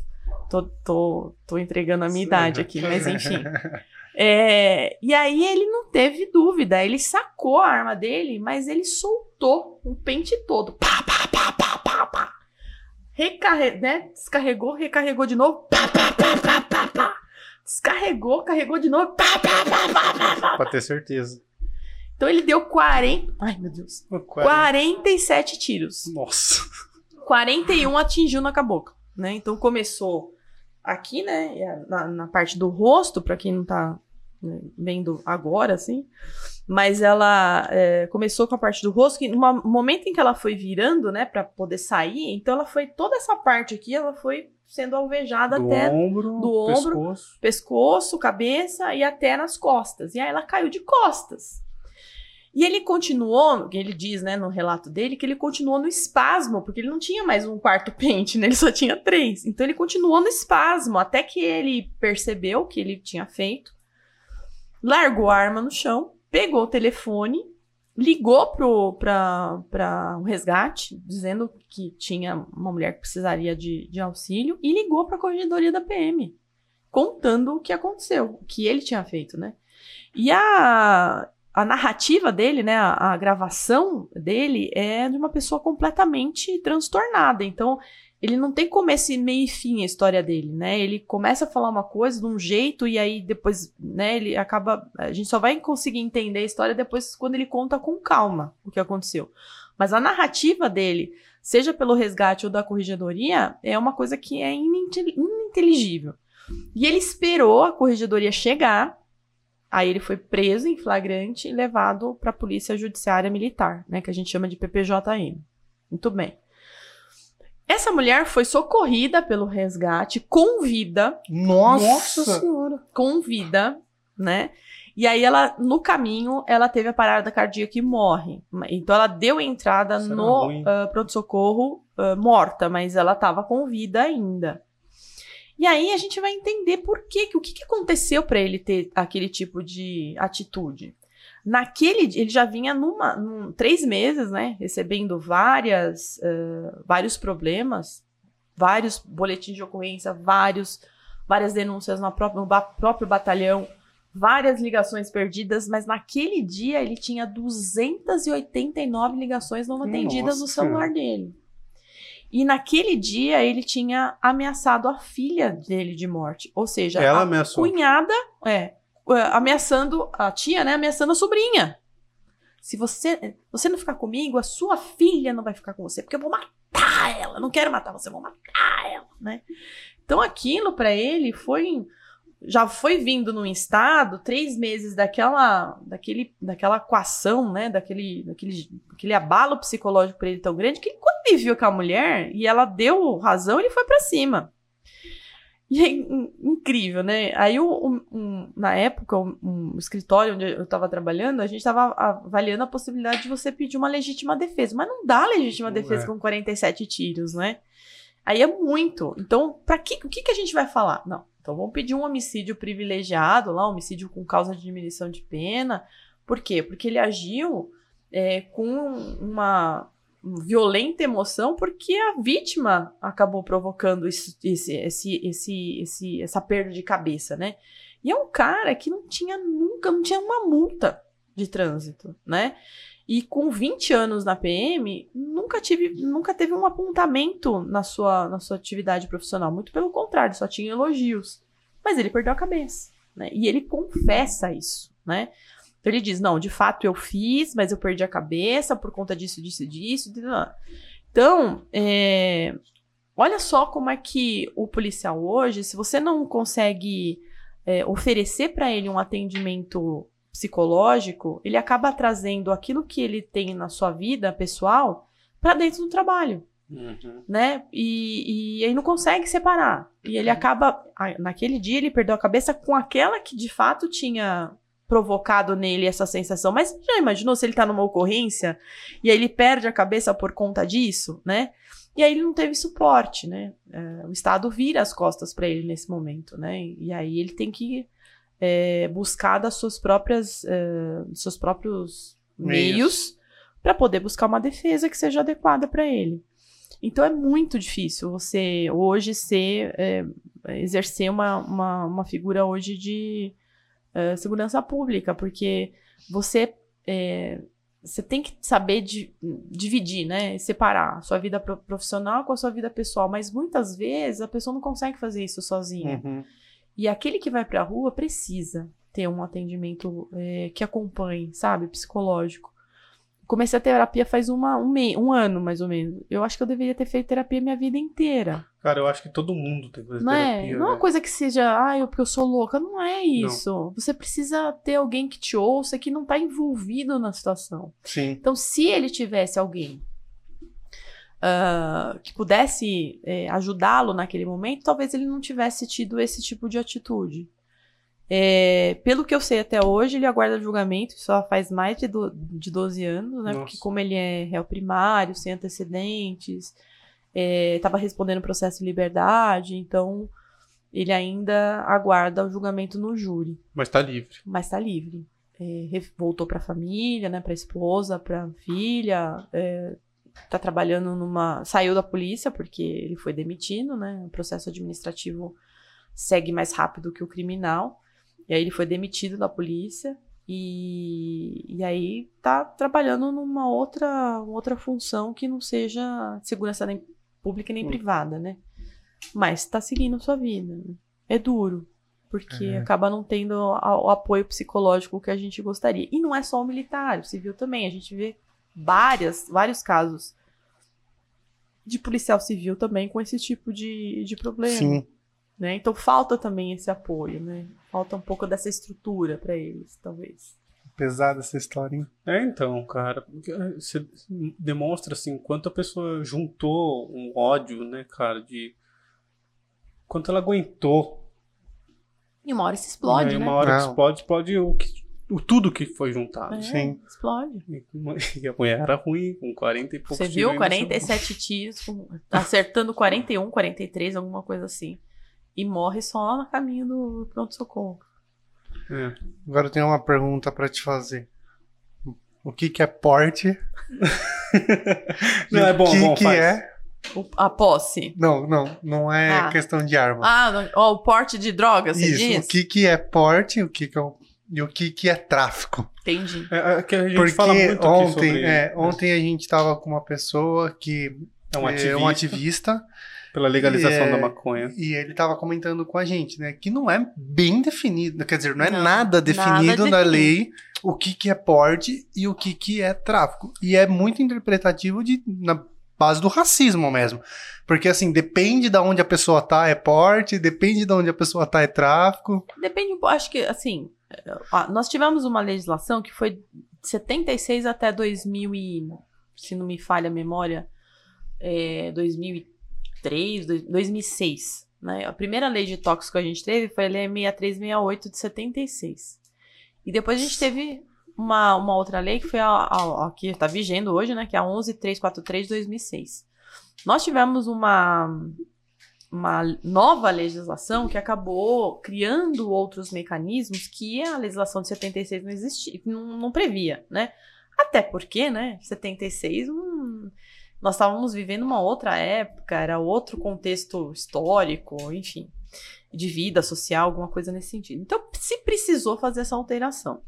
Tô, tô, tô entregando a minha idade aqui, mas enfim. É, e aí ele não teve dúvida, ele sacou a arma dele, mas ele soltou o pente todo. Pá, pá, pá, pá, pá, pá. Recarre... né? Descarregou, recarregou de novo. Pá, pá, pá, pá, pá, pá. Descarregou, carregou de novo. Pá, pá, pá, pá, pá, pá. Pra ter certeza. Então ele deu 40. Ai, meu Deus. 47 tiros. Nossa. 41 atingiu na cabocla, né? Então começou aqui, né, na, na parte do rosto, pra quem não tá né, vendo agora, assim. Mas ela é, começou com a parte do rosto, que no momento em que ela foi virando, né, pra poder sair, então ela foi toda essa parte aqui, ela foi sendo alvejada Do até ombro, do ombro. pescoço. pescoço, cabeça e até nas costas. E aí ela caiu de costas. E ele continuou, ele diz, né, no relato dele, que ele continuou no espasmo, porque ele não tinha mais um quarto pente, né? Ele só tinha três. Então ele continuou no espasmo, até que ele percebeu o que ele tinha feito, largou a arma no chão, pegou o telefone, ligou pro, um resgate, dizendo que tinha uma mulher que precisaria de, de auxílio, e ligou pra corregedoria da PM, contando o que aconteceu, o que ele tinha feito, né? E a, a narrativa dele, né, a, a, gravação dele é de uma pessoa completamente transtornada. Então, ele não tem começo, meio e fim a história dele, né? Ele começa a falar uma coisa de um jeito e aí depois, né, ele acaba. A gente só vai conseguir entender a história depois quando ele conta com calma o que aconteceu. Mas a narrativa dele, seja pelo resgate ou da corregedoria, é uma coisa que é ininteligível. E ele esperou a corregedoria chegar Aí ele foi preso em flagrante e levado para a Polícia Judiciária Militar, né, que a gente chama de PPJM. Muito bem. Essa mulher foi socorrida pelo resgate com vida. Nossa, Nossa senhora, com vida, né? E aí ela no caminho ela teve a parada cardíaca e morre. Então ela deu entrada Isso no uh, pronto socorro uh, morta, mas ela estava com vida ainda. E aí a gente vai entender por que, o que, que aconteceu para ele ter aquele tipo de atitude. Naquele ele já vinha numa num, três meses, né, recebendo várias uh, vários problemas, vários boletins de ocorrência, vários várias denúncias no próprio, no próprio batalhão, várias ligações perdidas, mas naquele dia ele tinha 289 ligações não atendidas Nossa. no celular dele. E naquele dia ele tinha ameaçado a filha dele de morte. Ou seja, Ela a ameaçou. cunhada, é, ameaçando a tia, né? Ameaçando a sobrinha. Se você, você não ficar comigo, a sua filha não vai ficar com você, porque eu vou matar ela. Não quero matar você, eu vou matar ela, né? Então aquilo para ele foi já foi vindo num estado três meses daquela daquele daquela equação, né, daquele daquele, daquele abalo psicológico para ele tão grande que quando ele viu com a mulher e ela deu razão, ele foi para cima. E é incrível, né? Aí, um, um, na época, um, um, escritório onde eu estava trabalhando, a gente estava avaliando a possibilidade de você pedir uma legítima defesa. Mas não dá legítima defesa é. com 47 tiros, né? Aí é muito. Então, para que, o que, que a gente vai falar? Não, então vamos pedir um homicídio privilegiado lá, um homicídio com causa de diminuição de pena. Por quê? Porque ele agiu é, com uma violenta emoção porque a vítima acabou provocando isso, esse, esse, esse, esse, essa perda de cabeça, né? E é um cara que não tinha nunca, não tinha uma multa de trânsito, né? E com 20 anos na PM, nunca tive, nunca teve um apontamento na sua, na sua atividade profissional. Muito pelo contrário, só tinha elogios. Mas ele perdeu a cabeça, né? E ele confessa isso, né? Então ele diz: não, de fato eu fiz, mas eu perdi a cabeça por conta disso, disso, disso. Então, é, olha só como é que o policial hoje, se você não consegue é, oferecer para ele um atendimento psicológico, ele acaba trazendo aquilo que ele tem na sua vida pessoal para dentro do trabalho. Uhum. Né? E, e aí não consegue separar. E ele acaba. Naquele dia ele perdeu a cabeça com aquela que de fato tinha provocado nele essa sensação. Mas já imaginou se ele tá numa ocorrência e aí ele perde a cabeça por conta disso, né? E aí ele não teve suporte, né? É, o Estado vira as costas para ele nesse momento, né? E aí ele tem que é, buscar das suas próprias, é, seus próprios meios, meios para poder buscar uma defesa que seja adequada para ele. Então é muito difícil você hoje ser é, exercer uma, uma, uma, figura hoje de é, segurança pública, porque você é, você tem que saber de, dividir, né? Separar a sua vida profissional com a sua vida pessoal, mas muitas vezes a pessoa não consegue fazer isso sozinha. Uhum. E aquele que vai para a rua precisa ter um atendimento é, que acompanhe, sabe, psicológico. Comecei a terapia faz uma, um, me, um ano, mais ou menos. Eu acho que eu deveria ter feito terapia minha vida inteira. Cara, eu acho que todo mundo tem que fazer não terapia. É, não é uma né? coisa que seja, ah, eu, porque eu sou louca. Não é isso. Não. Você precisa ter alguém que te ouça, que não está envolvido na situação. Sim. Então, se ele tivesse alguém uh, que pudesse é, ajudá-lo naquele momento, talvez ele não tivesse tido esse tipo de atitude. É, pelo que eu sei até hoje, ele aguarda julgamento, só faz mais de, do, de 12 anos, né? Nossa. Porque como ele é réu primário, sem antecedentes, estava respondendo processo em liberdade, então ele ainda aguarda o julgamento no júri, Mas tá livre. mas está livre. É, voltou para a família, né? Para a esposa, para a filha. É, tá trabalhando numa. Saiu da polícia porque ele foi demitido, né? O processo administrativo segue mais rápido que o criminal. E aí ele foi demitido da polícia. E, e aí tá trabalhando numa outra, outra função que não seja segurança nem pública nem Hum. privada, né? Mas tá seguindo sua vida. né? É duro. Porque É. acaba não tendo o apoio psicológico que a gente gostaria. E não é só o militar, o civil também. A gente vê várias, vários casos de policial civil também com esse tipo de, de problema. Sim. Né? Então falta também esse apoio, né? Falta um pouco dessa estrutura para eles, talvez. Pesada essa história, hein? É, então, cara, eh, você demonstra assim quanto a pessoa juntou um ódio, né, cara, de quanto ela aguentou. E uma hora se explode, e né? uma hora que explode, explode o, que- o tudo que foi juntado. É, Sim. Explode. E e a mulher era ruim, com 40 e poucos Você viu? ainda saiu. 47 tiros, acertando 41, 43, alguma coisa assim. E morre só no caminho do pronto-socorro. É. Agora eu tenho uma pergunta pra te fazer. O que que é porte? Não, é bom, o que bom, que faz. é? O- a posse. Não, não, não é Ah. questão de arma. Ah, não- ó, o porte de drogas, você Isso, diz? o que que é porte, o que que é o... e o que que é tráfico? Entendi. É, é que a gente Porque fala muito aqui ontem, sobre é, ontem a gente tava com uma pessoa que é um é ativista, um ativista pela legalização É, da maconha. e ele tava comentando com a gente, né, que não é bem definido, quer dizer, não é Não, nada definido nada na definido. lei o que que é porte e o que que é tráfico. E é muito interpretativo de na base do racismo mesmo. Porque assim, depende de onde a pessoa tá é porte, depende de onde a pessoa tá é tráfico. Depende acho que, assim, nós tivemos uma legislação que foi de 76 até 2000 e, se não me falha a memória, é, 2003, dois- 2006, né? A primeira lei de tóxico que a gente teve foi a lei 6368 de 76. E depois a gente teve uma, uma outra lei que foi a, a, a que está vigendo hoje, né? Que é a 11343 de 2006. Nós tivemos uma uma nova legislação que acabou criando outros mecanismos que a legislação de 76 não existia, não, não previa, né? Até porque, né, 76 hum, nós estávamos vivendo uma outra época, era outro contexto histórico, enfim, de vida social, alguma coisa nesse sentido. Então, se precisou fazer essa alteração.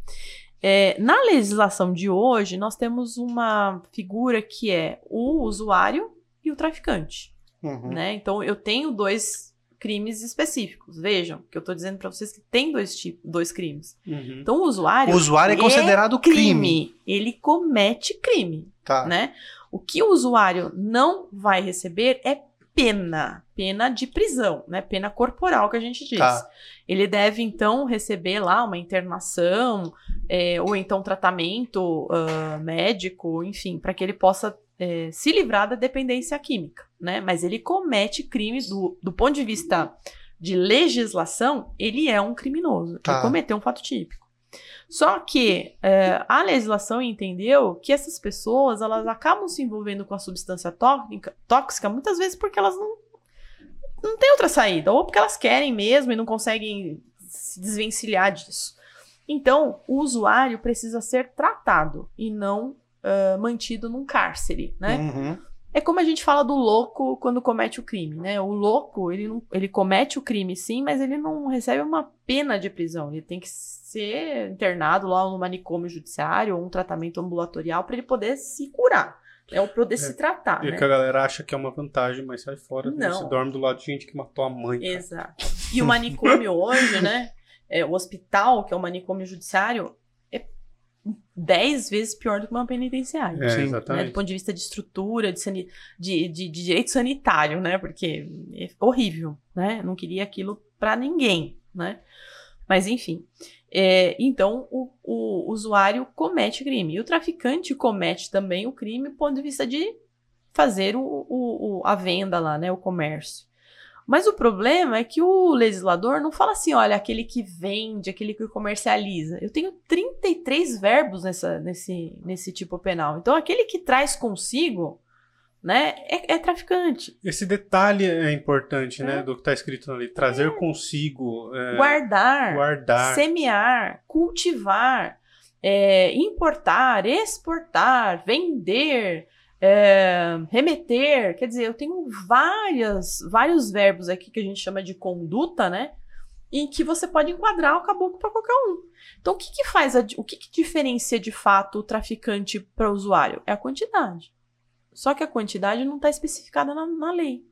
É, na legislação de hoje, nós temos uma figura que é o usuário e o traficante Uhum. né? Então eu tenho dois crimes específicos. Vejam, que eu tô dizendo para vocês que tem dois tipos, dois crimes. Uhum. Então o usuário O usuário é considerado crime. ele comete crime, Tá. né? O que o usuário não vai receber é pena, pena de prisão, né? Pena corporal que a gente diz. Tá. Ele deve então receber lá uma internação é, ou então tratamento ah, médico, enfim, para que ele possa é, se livrar da dependência química, né? Mas ele comete crime do, do ponto de vista de legislação, ele é um criminoso. Tá. Ele cometeu um fato típico. Só que é, a legislação entendeu que essas pessoas elas acabam se envolvendo com a substância tóxica, tóxica muitas vezes porque elas não, não têm outra saída, ou porque elas querem mesmo e não conseguem se desvencilhar disso. Então, o usuário precisa ser tratado e não ah, mantido num cárcere, né? Uhum. É como a gente fala do louco quando comete o crime, né? O louco, ele, não, ele comete o crime sim, mas ele não recebe uma pena de prisão. Ele tem que ser internado lá no manicômio judiciário ou um tratamento ambulatorial para ele poder se curar, né? Ou poder se tratar, E né? que a galera acha que é uma vantagem, mas sai fora. né? Não. Você dorme do lado de gente que matou a mãe. cara. Exato. E o manicômio hoje, né? é, o hospital, que é o manicômio judiciário, é dez vezes pior do que uma penitenciária. É, Sim. né, do exatamente. ponto de vista de estrutura, de, sani- de, de- de direito sanitário, né? Porque é horrível, né? Não queria aquilo pra ninguém, né? Mas enfim. É, então, o, o usuário comete crime. E o traficante comete também o crime do ponto de vista de fazer o, o- o- a venda lá, né? O comércio. Mas o problema é que o legislador não fala assim, olha, aquele que vende, aquele que comercializa. Eu tenho 33 verbos nessa, nesse, nesse tipo penal. Então, aquele que traz consigo, né, é, é traficante. Esse detalhe é importante, né, do que está escrito ali. Trazer consigo. é, Guardar, guardar. semear, cultivar, é, importar, exportar, vender, é, remeter. Quer dizer, eu tenho várias, vários verbos aqui que a gente chama de conduta, né? Em que você pode enquadrar o caboclo para qualquer um. Então, o que, que faz, a- o que, que diferencia de fato o traficante para o usuário? É a quantidade. Só que a quantidade não está especificada na, na lei.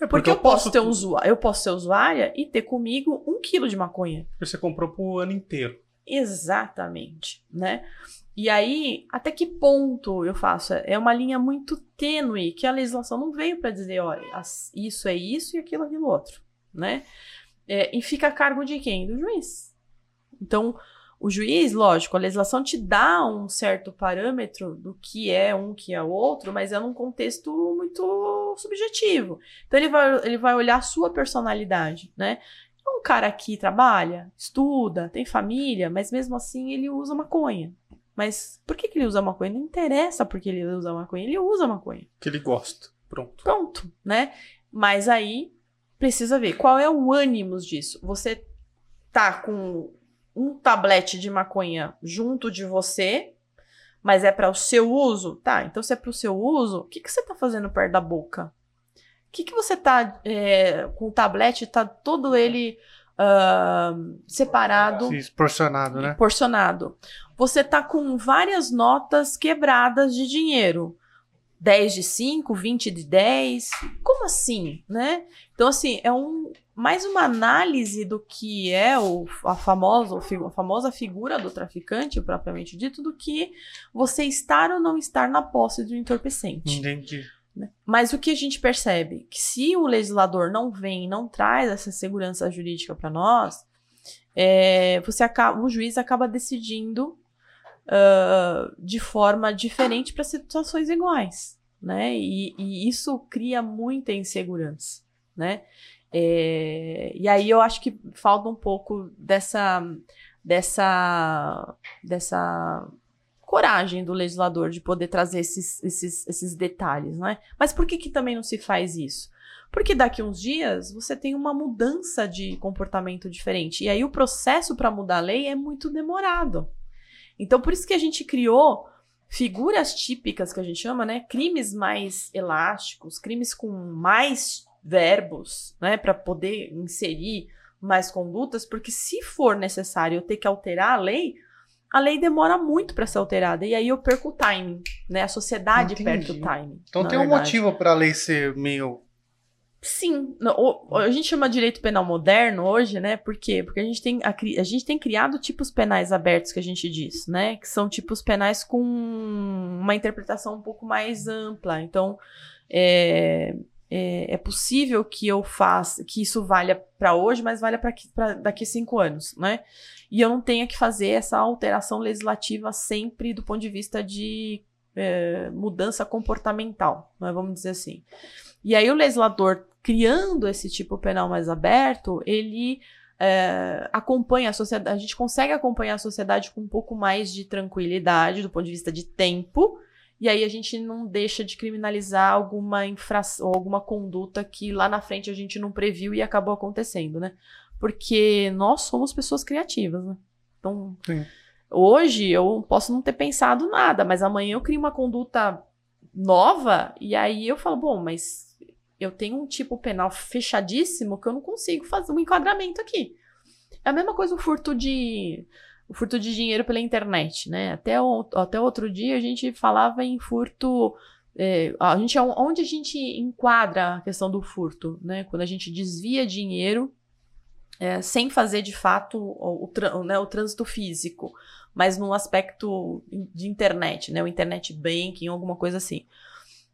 É Porque, eu, posso ter um usuário, eu posso ser usuária e ter comigo um quilo de maconha. Você comprou pro ano inteiro. Exatamente, né? E aí, até que ponto eu faço? É uma linha muito tênue que a legislação não veio para dizer, olha, isso é isso e aquilo é aquilo outro, né? É, e fica a cargo de quem? Do juiz. Então, o juiz, lógico, a legislação te dá um certo parâmetro do que é um, que é outro, mas é num contexto muito subjetivo. Então, ele vai, ele vai olhar a sua personalidade, né? Um cara que trabalha, estuda, tem família, mas mesmo assim ele usa maconha. Mas por que, que ele usa maconha? Não interessa porque ele usa maconha, ele usa maconha. Que ele gosta. Pronto. Pronto, né? Mas aí precisa ver qual é o ânimo disso. Você tá com um tablete de maconha junto de você, mas é para o seu uso? Tá, então se é para o seu uso, o que, que você tá fazendo perto da boca? O que, que você tá é, com o tablete, tá todo ele ah, separado Proporcionado, né? porcionado. Você tá com várias notas quebradas de dinheiro. 10 de 5, 20 de 10. Como assim, né? Então, assim, é um mais uma análise do que é o, a, famosa, a famosa figura do traficante, propriamente dito, do que você estar ou não estar na posse do entorpecente. Entendi. Né? Mas o que a gente percebe? Que se o legislador não vem e não traz essa segurança jurídica para nós, é, você acaba, o juiz acaba decidindo ah, de forma diferente para situações iguais, né? E, e isso cria muita insegurança, né? É, e aí eu acho que falta um pouco dessa dessa dessa coragem do legislador de poder trazer esses, esses, esses detalhes, né? Mas por que, que também não se faz isso? Porque daqui uns dias você tem uma mudança de comportamento diferente. E aí o processo para mudar a lei é muito demorado. Então, por isso que a gente criou figuras típicas que a gente chama, né? Crimes mais elásticos, crimes com mais verbos, né? Para poder inserir mais condutas, porque se for necessário eu ter que alterar a lei, a lei demora muito para ser alterada. E aí eu perco o timing, né? A sociedade Entendi. perde o timing. Então tem um verdade. motivo pra lei ser meio. Sim, a gente chama direito penal moderno hoje, né? Por quê? Porque a gente tem, a, a gente tem criado tipos penais abertos que a gente diz, né? Que são tipos penais com uma interpretação um pouco mais ampla. Então, é, é, é possível que eu faça, que isso valha para hoje, mas valha para daqui cinco anos, né? E eu não tenha que fazer essa alteração legislativa sempre do ponto de vista de é, mudança comportamental, né? vamos dizer assim. E aí o legislador criando esse tipo penal mais aberto, ele é, acompanha a sociedade, a gente consegue acompanhar a sociedade com um pouco mais de tranquilidade do ponto de vista de tempo, e aí a gente não deixa de criminalizar alguma infração, alguma conduta que lá na frente a gente não previu e acabou acontecendo, né? Porque nós somos pessoas criativas, né? Então, Sim. hoje eu posso não ter pensado nada, mas amanhã eu crio uma conduta nova e aí eu falo, bom, mas eu tenho um tipo penal fechadíssimo que eu não consigo fazer um enquadramento aqui. É a mesma coisa o furto de o furto de dinheiro pela internet, né? Até, o, até outro dia a gente falava em furto. é, a gente, onde a gente enquadra a questão do furto, né? Quando a gente desvia dinheiro é, sem fazer de fato o, o, né, o trânsito físico, mas num aspecto de internet, né? O internet banking, alguma coisa assim.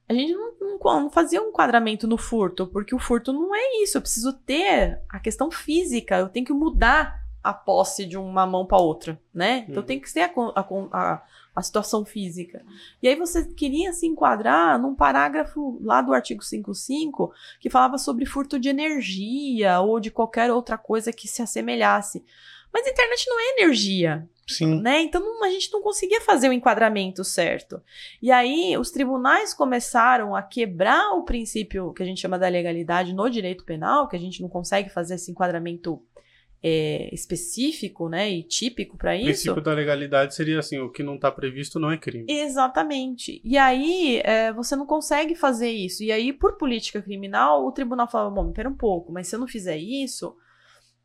A gente não, não, não fazia um enquadramento no furto, porque o furto não é isso. Eu preciso ter a questão física, eu tenho que mudar a posse de uma mão para outra, né? Então Uhum. tem que ser a, a a- a situação física. E aí você queria se enquadrar num parágrafo lá do artigo 55 que falava sobre furto de energia ou de qualquer outra coisa que se assemelhasse. Mas a internet não é energia, Sim. né? Então não- a gente não conseguia fazer o enquadramento certo. E aí os tribunais começaram a quebrar o princípio que a gente chama da legalidade no direito penal, que a gente não consegue fazer esse enquadramento é, específico, né, e típico para O isso. princípio da legalidade seria assim: o que não está previsto não é crime. Exatamente. E aí, é, você não consegue fazer isso. E aí, por política criminal, o tribunal fala: bom, pera um pouco, mas se eu não fizer isso,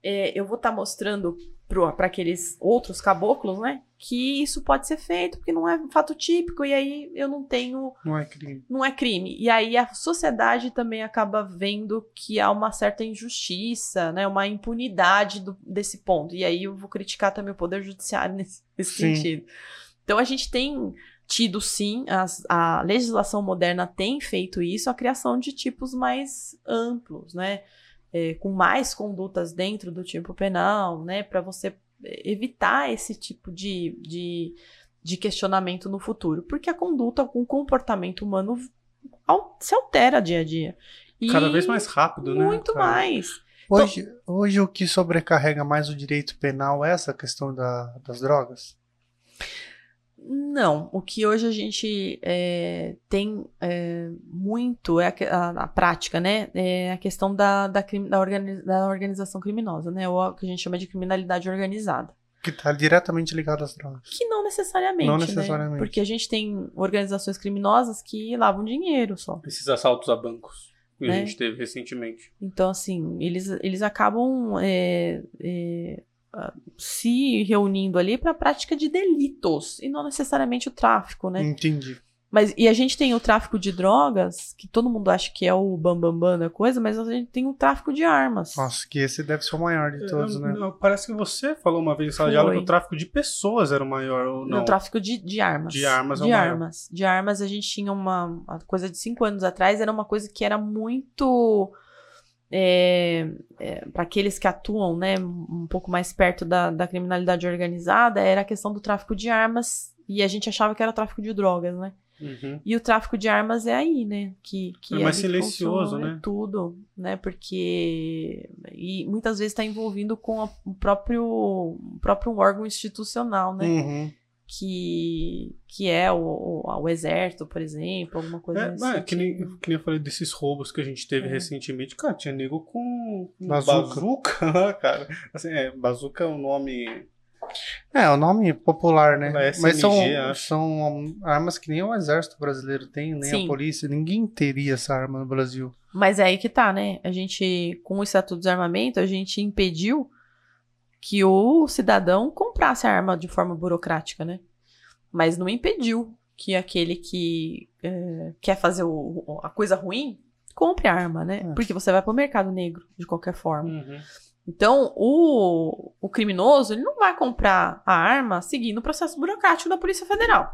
é, eu vou estar mostrando para aqueles outros caboclos, né, que isso pode ser feito, porque não é um fato típico, e aí eu não tenho Não é crime. não é crime. E aí a sociedade também acaba vendo que há uma certa injustiça, né, uma impunidade do- desse ponto. E aí eu vou criticar também o poder judiciário nesse, nesse sentido. Então a gente tem tido sim, as- a legislação moderna tem feito isso, a criação de tipos mais amplos, né, é, com mais condutas dentro do tipo penal, né, para você evitar esse tipo de, de de questionamento no futuro, porque a conduta, o comportamento humano se altera dia a dia. E Cada vez mais rápido, né? muito mais. Hoje, hoje o que sobrecarrega mais o direito penal é essa questão da- das drogas? Não, o que hoje a gente é, tem é, muito é a, a- a prática, né? É a questão da, da, da, organi- da organização criminosa, né? Ou o que a gente chama de criminalidade organizada. Que está diretamente ligado às drogas. Que não necessariamente, Não né? necessariamente. Porque a gente tem organizações criminosas que lavam dinheiro só. Esses assaltos a bancos que a Né? gente teve recentemente. Então, assim, eles, eles acabam é, é, ah, se reunindo ali para a prática de delitos e não necessariamente o tráfico, né? Entendi. Mas, e a gente tem o tráfico de drogas, que todo mundo acha que é o bambambam bam, bam da coisa, mas a gente tem o tráfico de armas. Nossa, que esse deve ser o maior de todos, Eu- né? eu- parece que você falou uma vez em sala de que o tráfico de pessoas era o maior. Ou não? O tráfico de, de armas. De armas é o De maior. armas. De armas, a gente tinha uma, uma coisa de cinco anos atrás, era uma coisa que era muito. Para aqueles que atuam né, um pouco mais perto da, da criminalidade organizada, era a questão do tráfico de armas. E a gente achava que era tráfico de drogas, né? Uhum. E o tráfico de armas é aí, né? Que, que É mais ali silencioso, funciona, né? Tudo, né? Porque. E muitas vezes está envolvido com a- o próprio, o próprio órgão institucional, né? Uhum. Que, que é o, o, o exército, por exemplo, alguma coisa É, nesse mas que, nem, que nem eu falei desses roubos que a gente teve É. recentemente. Cara, tinha nego com Bazuca. bazuca cara. Assim, é, bazuca é um nome. É, o nome popular, né? É SMG, Mas são, acho. são armas que nem o exército brasileiro tem, nem Sim. a polícia. Ninguém teria essa arma no Brasil. Mas é aí que tá, né? A gente, com o Estatuto de Desarmamento, a gente impediu que o cidadão comprasse a arma de forma burocrática, né? Mas não impediu que aquele que é, quer fazer o- o- a coisa ruim compre a arma, né? É. Porque você vai pro mercado negro, de qualquer forma. Uhum. Então, o, o criminoso, ele não vai comprar a arma seguindo o processo burocrático da Polícia Federal,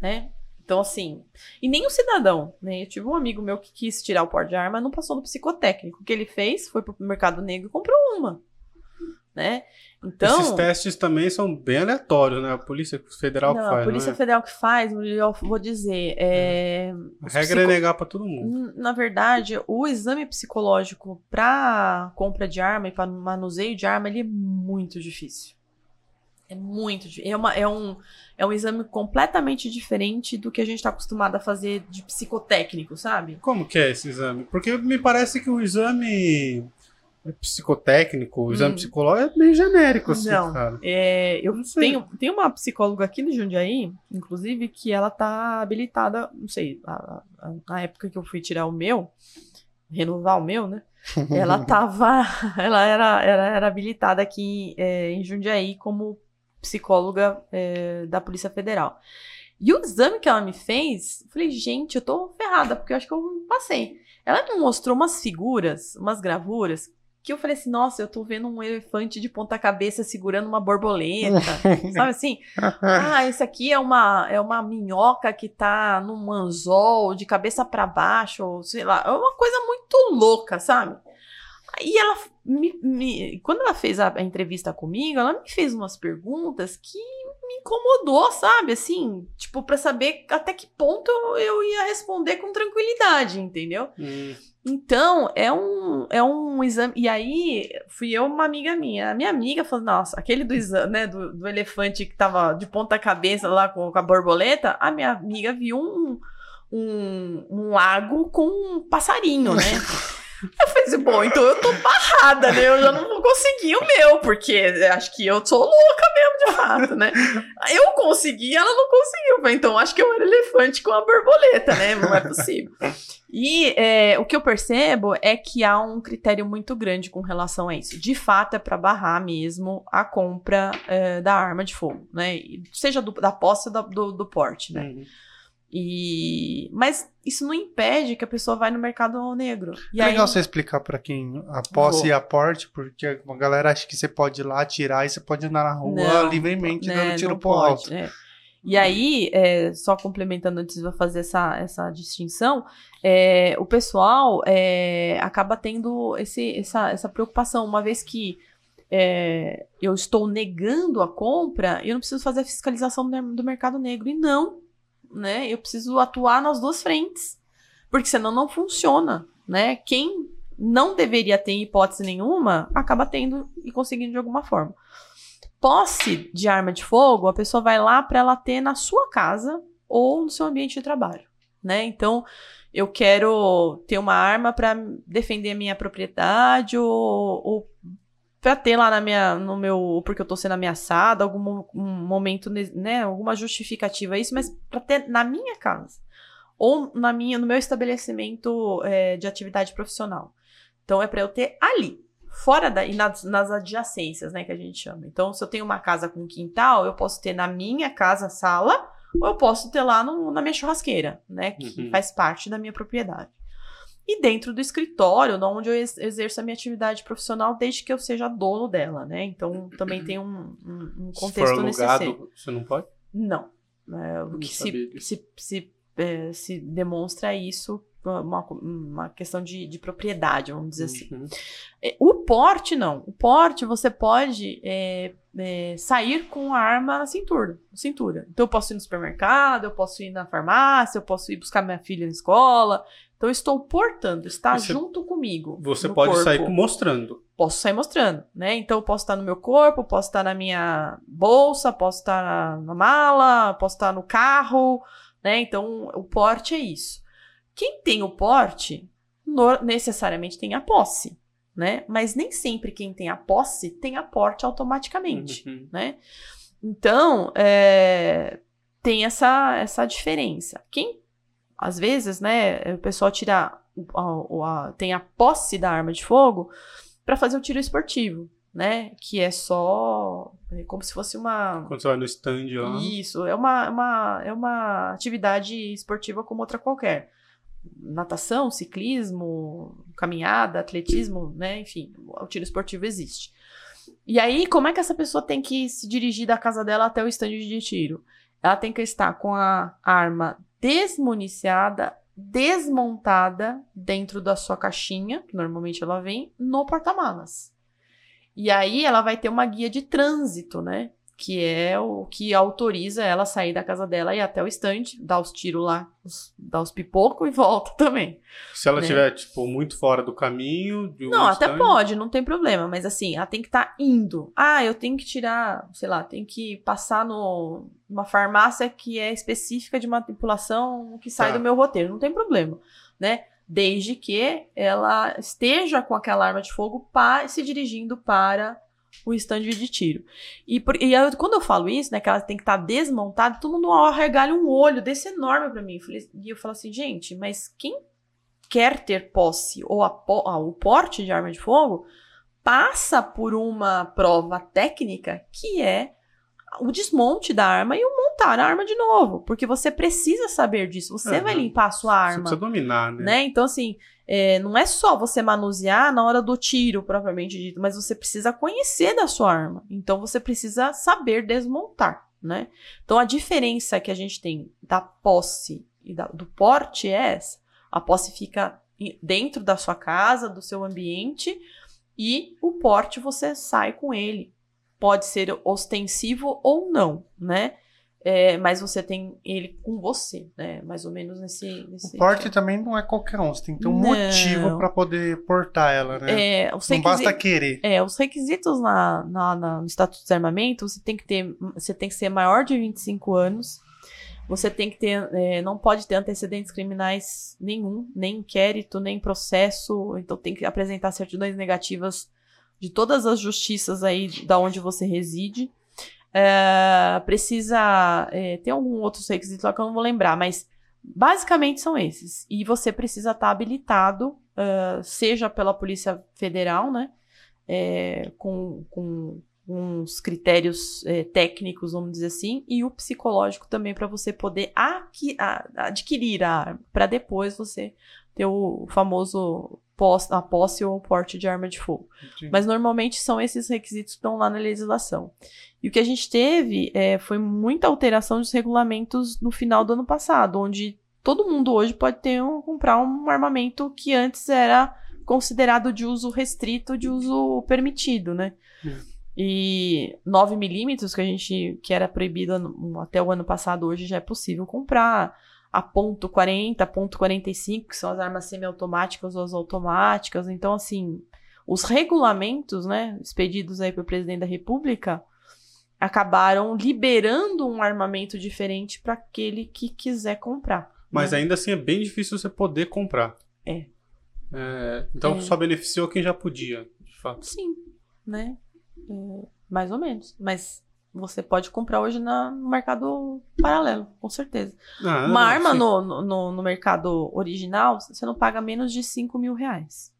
né? Então, assim, e nem o cidadão, né? Eu tive um amigo meu que quis tirar o porte de arma, não passou no psicotécnico. O que ele fez foi pro mercado negro e comprou uma, né? Então, Esses testes também são bem aleatórios, né? A Polícia Federal não, que faz. a Polícia é? Federal que faz, eu vou dizer, é, A os regra é psico- negar pra todo mundo. Na verdade, o exame psicológico para compra de arma e para manuseio de arma, ele é muito difícil. É muito difícil. É, uma- é um, é um exame completamente diferente do que a gente está acostumado a fazer de psicotécnico, sabe? Como que é esse exame? Porque me parece que o exame psicotécnico, o exame Hum. psicológico é meio genérico, assim, Não. cara. É, eu Não tenho, tenho uma psicóloga aqui no Jundiaí, inclusive, que ela tá habilitada, não sei, a- a- na época que eu fui tirar o meu, renovar o meu, né? Ela tava. Ela era, era, era habilitada aqui é, em Jundiaí como psicóloga é, da Polícia Federal. E o exame que ela me fez, eu falei, gente, eu tô ferrada, porque eu acho que eu passei. Ela me mostrou umas figuras, umas gravuras, que eu falei assim, nossa, eu tô vendo um elefante de ponta cabeça segurando uma borboleta, sabe assim? Ah, esse aqui é uma, é uma minhoca que tá num anzol de cabeça para baixo, ou sei lá, é uma coisa muito louca, sabe? E ela, me, me- quando ela fez a, a entrevista comigo, ela me fez umas perguntas que me incomodou, sabe? Assim, tipo, pra saber até que ponto eu, eu ia responder com tranquilidade, entendeu? Hum, Então, é um, é um exame. E aí, fui eu uma amiga minha. A minha amiga falou: Nossa, aquele do exame, né? Do, do elefante que tava de ponta-cabeça lá com, com a borboleta. A minha amiga viu um, um, um lago com um passarinho, né? Eu falei assim, bom, então eu tô barrada, né? Eu já não vou conseguir o meu, porque acho que eu sou louca mesmo, de fato, né? Eu consegui, ela não conseguiu. Então acho que eu era elefante com a borboleta, né? Não é possível. E é, o que eu percebo é que há um critério muito grande com relação a isso. De fato, é para barrar mesmo a compra é, da arma de fogo, né? Seja do- da posse ou da- do, do porte, né? hum. E... Mas isso não impede que a pessoa vá no mercado negro. E é aí... legal você explicar pra quem a posse Vou. e a porte, porque a galera acha que você pode ir lá atirar e você pode andar na rua Não, livremente né, dando tiro pro pode, alto. é. E aí, é, só complementando antes de eu fazer essa, essa distinção, é, o pessoal é, acaba tendo esse, essa, essa preocupação, uma vez que é, eu estou negando a compra, eu não preciso fazer a fiscalização do, do mercado negro. E não, né? Eu preciso atuar nas duas frentes, porque senão não funciona, né? Quem não deveria ter hipótese nenhuma, acaba tendo e conseguindo de alguma forma posse de arma de fogo, a pessoa vai lá para ela ter na sua casa ou no seu ambiente de trabalho, né? Então, eu quero ter uma arma para defender a minha propriedade ou, ou para ter lá na minha, no meu, porque eu tô sendo ameaçada, algum um momento, né, alguma justificativa a isso, mas para ter na minha casa ou na minha, no meu estabelecimento é, de atividade profissional. Então, é para eu ter ali, fora da e nas, nas adjacências, né, que a gente chama. Então, se eu tenho uma casa com quintal, eu posso ter na minha casa sala, ou eu posso ter lá no- na minha churrasqueira, né, que Uhum. faz parte da minha propriedade. E dentro do escritório, de onde eu ex- exerço a minha atividade profissional, desde que eu seja dono dela, né? Então, também tem um, um- um Se contexto alugado, sentido. você não pode? Não. É, o que se, se, se, é, se demonstra isso, uma, uma questão de, de propriedade, vamos dizer assim. Uhum. É, O porte, não. O porte, você pode é, é, sair com a arma na cintura, cintura. Então, eu posso ir no supermercado, eu posso ir na farmácia, eu posso ir buscar minha filha na escola. Então, eu estou portando, está Você- junto comigo. Você pode corpo. sair mostrando. Posso sair mostrando, né? Então, eu posso estar no meu corpo, posso estar na minha bolsa, posso estar na, na mala, posso estar no carro, né? Então, o porte é isso. Quem tem o porte, no- necessariamente tem a posse, né? Mas nem sempre quem tem a posse tem a porte automaticamente Uhum. né? Então, é, tem essa, essa diferença. Quem, às vezes, né, o pessoal tira, a- a- tem a posse da arma de fogo para fazer o tiro esportivo, né? Que é só, é como se fosse uma... Quando você vai no stand lá. Isso, é uma, é uma, é uma atividade esportiva como outra qualquer. Natação, ciclismo, caminhada, atletismo, né? Enfim, o tiro esportivo existe. E aí, como é que essa pessoa tem que se dirigir da casa dela até o estande de tiro? Ela tem que estar com a arma desmuniciada, desmontada dentro da sua caixinha, que normalmente ela vem, no porta-malas. E aí ela vai ter uma guia de trânsito, né? Que é o que autoriza ela a sair da casa dela e ir até o estande, dar os tiros lá, os- dar os pipocos e volta também. Se ela né? estiver, tipo, muito fora do caminho. De um Não, até stand, pode, não tem problema, mas assim, ela tem que estar indo. Ah, eu tenho que tirar, sei lá, tem que passar no, numa farmácia que é específica de manipulação que sai Tá. do meu roteiro, não tem problema, né? Desde que ela esteja com aquela arma de fogo pa- se dirigindo para o stand de tiro. E, por- e eu- quando eu falo isso, né, que ela tem que estar desmontada, todo mundo arregalha um olho desse enorme pra mim. E eu falo assim, gente, mas quem quer ter posse ou a po- ah, o porte de arma de fogo passa por uma prova técnica que é o desmonte da arma e o montar a arma de novo, porque você precisa saber disso. Você vai Aham. limpar a sua Você arma precisa dominar, né? né? Então, assim, é, não é só você manusear na hora do tiro, propriamente dito, mas você precisa conhecer da sua arma. Então, você precisa saber desmontar, né? Então, a diferença que a gente tem da posse e da- do porte é essa. A posse fica dentro da sua casa, do seu ambiente, E o porte você sai com ele. Pode ser ostensivo ou não, né? É, mas você tem ele com você, né? Mais ou menos nesse. nesse o porte também não é qualquer um, você tem que ter um Não. motivo para poder portar ela, né? É, os não basta querer. É, os requisitos na, na, na- no Estatuto de Desarmamento, você tem que ter, você tem que ser maior de 25 anos, você tem que ter, é, não pode ter antecedentes criminais nenhum, nem inquérito, nem processo, então tem que apresentar certidões negativas de todas as justiças aí da onde você reside. É, precisa é, ter algum outros requisitos lá que eu não vou lembrar, mas basicamente são esses. E você precisa estar habilitado, ah, seja pela Polícia Federal, né? é, com, com uns critérios é, técnicos, vamos dizer assim, e o psicológico também para você poder aqui- a- adquirir a arma, para depois você ter o famoso pos- a posse ou o porte de arma de fogo. Mas normalmente são esses requisitos que estão lá na legislação. E o que a gente teve é, foi muita alteração dos regulamentos no final do ano passado, onde todo mundo hoje pode ter um, comprar um armamento que antes era considerado de uso restrito, de uso permitido, né? Hum. E 9 milímetros que a gente que era proibido até o ano passado, hoje já é possível comprar. A ponto .40, ponto .45, que são as armas semiautomáticas ou as automáticas. Então, assim, os regulamentos, né, expedidos aí pelo presidente da República, acabaram liberando um armamento diferente para aquele que quiser comprar. Mas né? ainda assim é bem difícil você poder comprar. É. É, então É. só beneficiou quem já podia, de fato. Sim, né? É, mais ou menos. Mas você pode comprar hoje na- no mercado paralelo, com certeza. Ah, Uma arma no, no- no, mercado original, você não paga menos de 5 mil reais.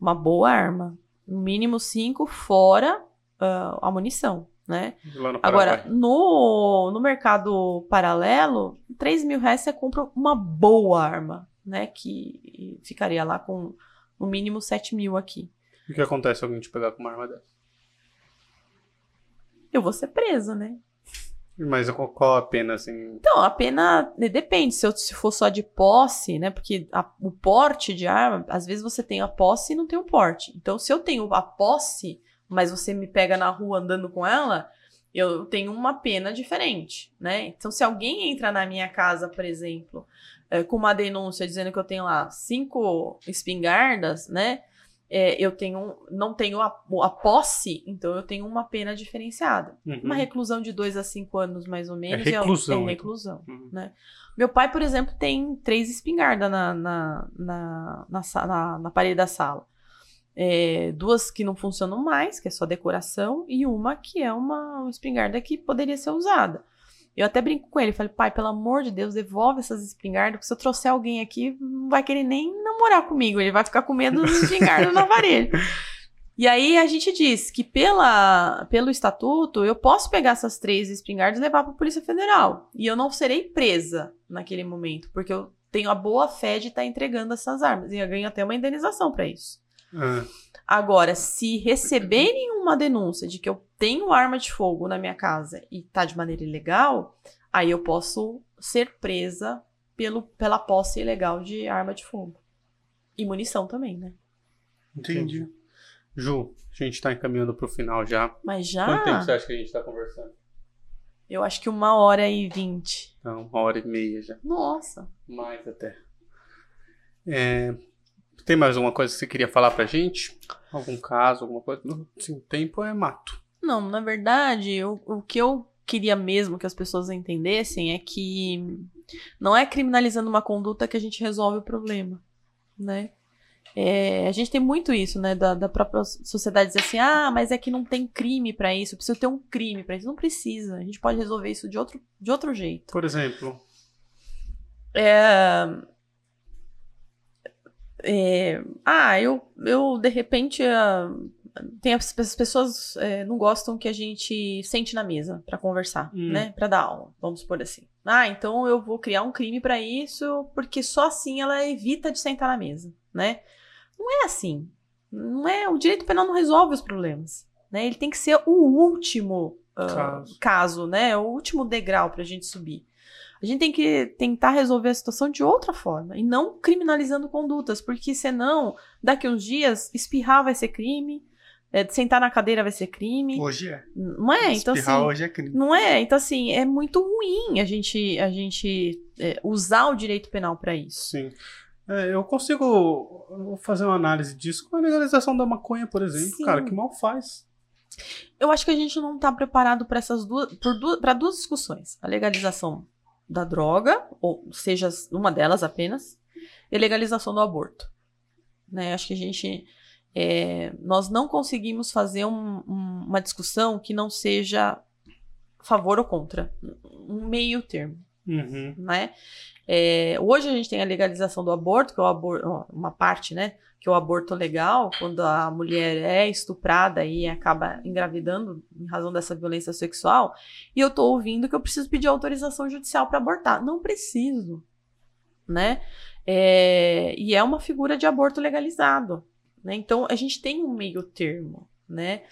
Uma boa arma. No mínimo 5, fora ah, a munição, né? No Agora, no, no mercado paralelo, 3 mil reais você compra uma boa arma, né? Que ficaria lá com no mínimo 7 mil aqui. O que acontece se alguém te pegar com uma arma dessa? Eu vou ser presa, né? Mas qual, a pena, assim? Então, a pena né, depende. Se, eu, se for só de posse, né? Porque a- o porte de arma, às vezes você tem a posse e não tem o porte. Então, se eu tenho a posse, mas você me pega na rua andando com ela, eu tenho uma pena diferente, né? Então, se alguém entra na minha casa, por exemplo, eh, com uma denúncia dizendo que eu tenho lá cinco espingardas, né? Eh, eu tenho, não tenho a, a posse, então eu tenho uma pena diferenciada. Uhum. Uma reclusão de 2 a 5 anos, mais ou menos. reclusão, É, então. reclusão. Uhum. Meu pai, por exemplo, tem três espingardas na, na, na, na, na- parede da sala. É, duas que não funcionam mais, que é só decoração, e uma que é uma espingarda que poderia ser usada. Eu até brinco com ele, falei, pai, pelo amor de Deus, devolve essas espingardas, porque se eu trouxer alguém aqui, não vai querer nem namorar comigo, ele vai ficar com medo dos espingardas no aparelho. E aí a gente diz que pela, pelo estatuto eu posso pegar essas três espingardas e levar para a Polícia Federal. E eu não serei presa naquele momento, porque eu tenho a boa fé de estar entregando essas armas. E eu ganho até uma indenização para isso. Ah, Agora, se receberem uma denúncia de que eu tenho arma de fogo na minha casa e tá de maneira ilegal, aí eu posso ser presa pelo, pela posse ilegal de arma de fogo. E munição também, né? Entendi. Ju, a gente tá encaminhando pro final já. Mas já. Quanto tempo você acha que a gente tá conversando? Eu acho que uma hora e vinte. Então, uma hora e meia já. Nossa. Mais até. É, tem mais alguma coisa que você queria falar pra gente? Algum caso, alguma coisa? Não, Sim, tempo é mato. Não, na verdade, o, o que eu queria mesmo que as pessoas entendessem é que não é criminalizando uma conduta que a gente resolve o problema, né? É, a gente tem muito isso, né, da, da própria sociedade dizer assim, ah, mas é que não tem crime pra isso, precisa ter um crime pra isso. Não precisa, a gente pode resolver isso de outro, de outro jeito. Por exemplo, É, é, ah, eu, eu de repente ah, tem as, as pessoas é, não gostam que a gente sente na mesa pra conversar, Hum. né? Pra dar aula, vamos supor assim. Ah, então eu vou criar um crime pra isso, porque só assim ela evita de sentar na mesa, né? Não é assim. Não é, o direito penal não resolve os problemas, né? Ele tem que ser o último ah, Caso. caso, né? O último degrau pra gente subir. A gente tem que tentar resolver a situação de outra forma e não criminalizando condutas, porque senão, daqui uns dias, espirrar vai ser crime, é, sentar na cadeira vai ser crime. Hoje é. Não é? Então, Espirrar assim, hoje é crime. não é? Então, assim, é muito ruim a gente, a gente é, usar o direito penal para isso. Sim. É, eu consigo fazer uma análise disso com a legalização da maconha, por exemplo. Sim. Cara, que mal faz. Eu acho que a gente não está preparado para essas duas, para duas discussões: a legalização da droga, ou seja, uma delas apenas, e a legalização do aborto. Né? Acho que a gente, é, nós não conseguimos fazer um- um- uma discussão que não seja favor ou contra, um meio termo Uhum. né? É, hoje a gente tem a legalização do aborto, que é aborto, uma parte, né? Que é o aborto legal, quando a mulher é estuprada e acaba engravidando em razão dessa violência sexual, e eu tô ouvindo que eu preciso pedir autorização judicial para abortar. Não preciso, né? É, e é uma figura de aborto legalizado, né? Então a gente tem um meio termo, né?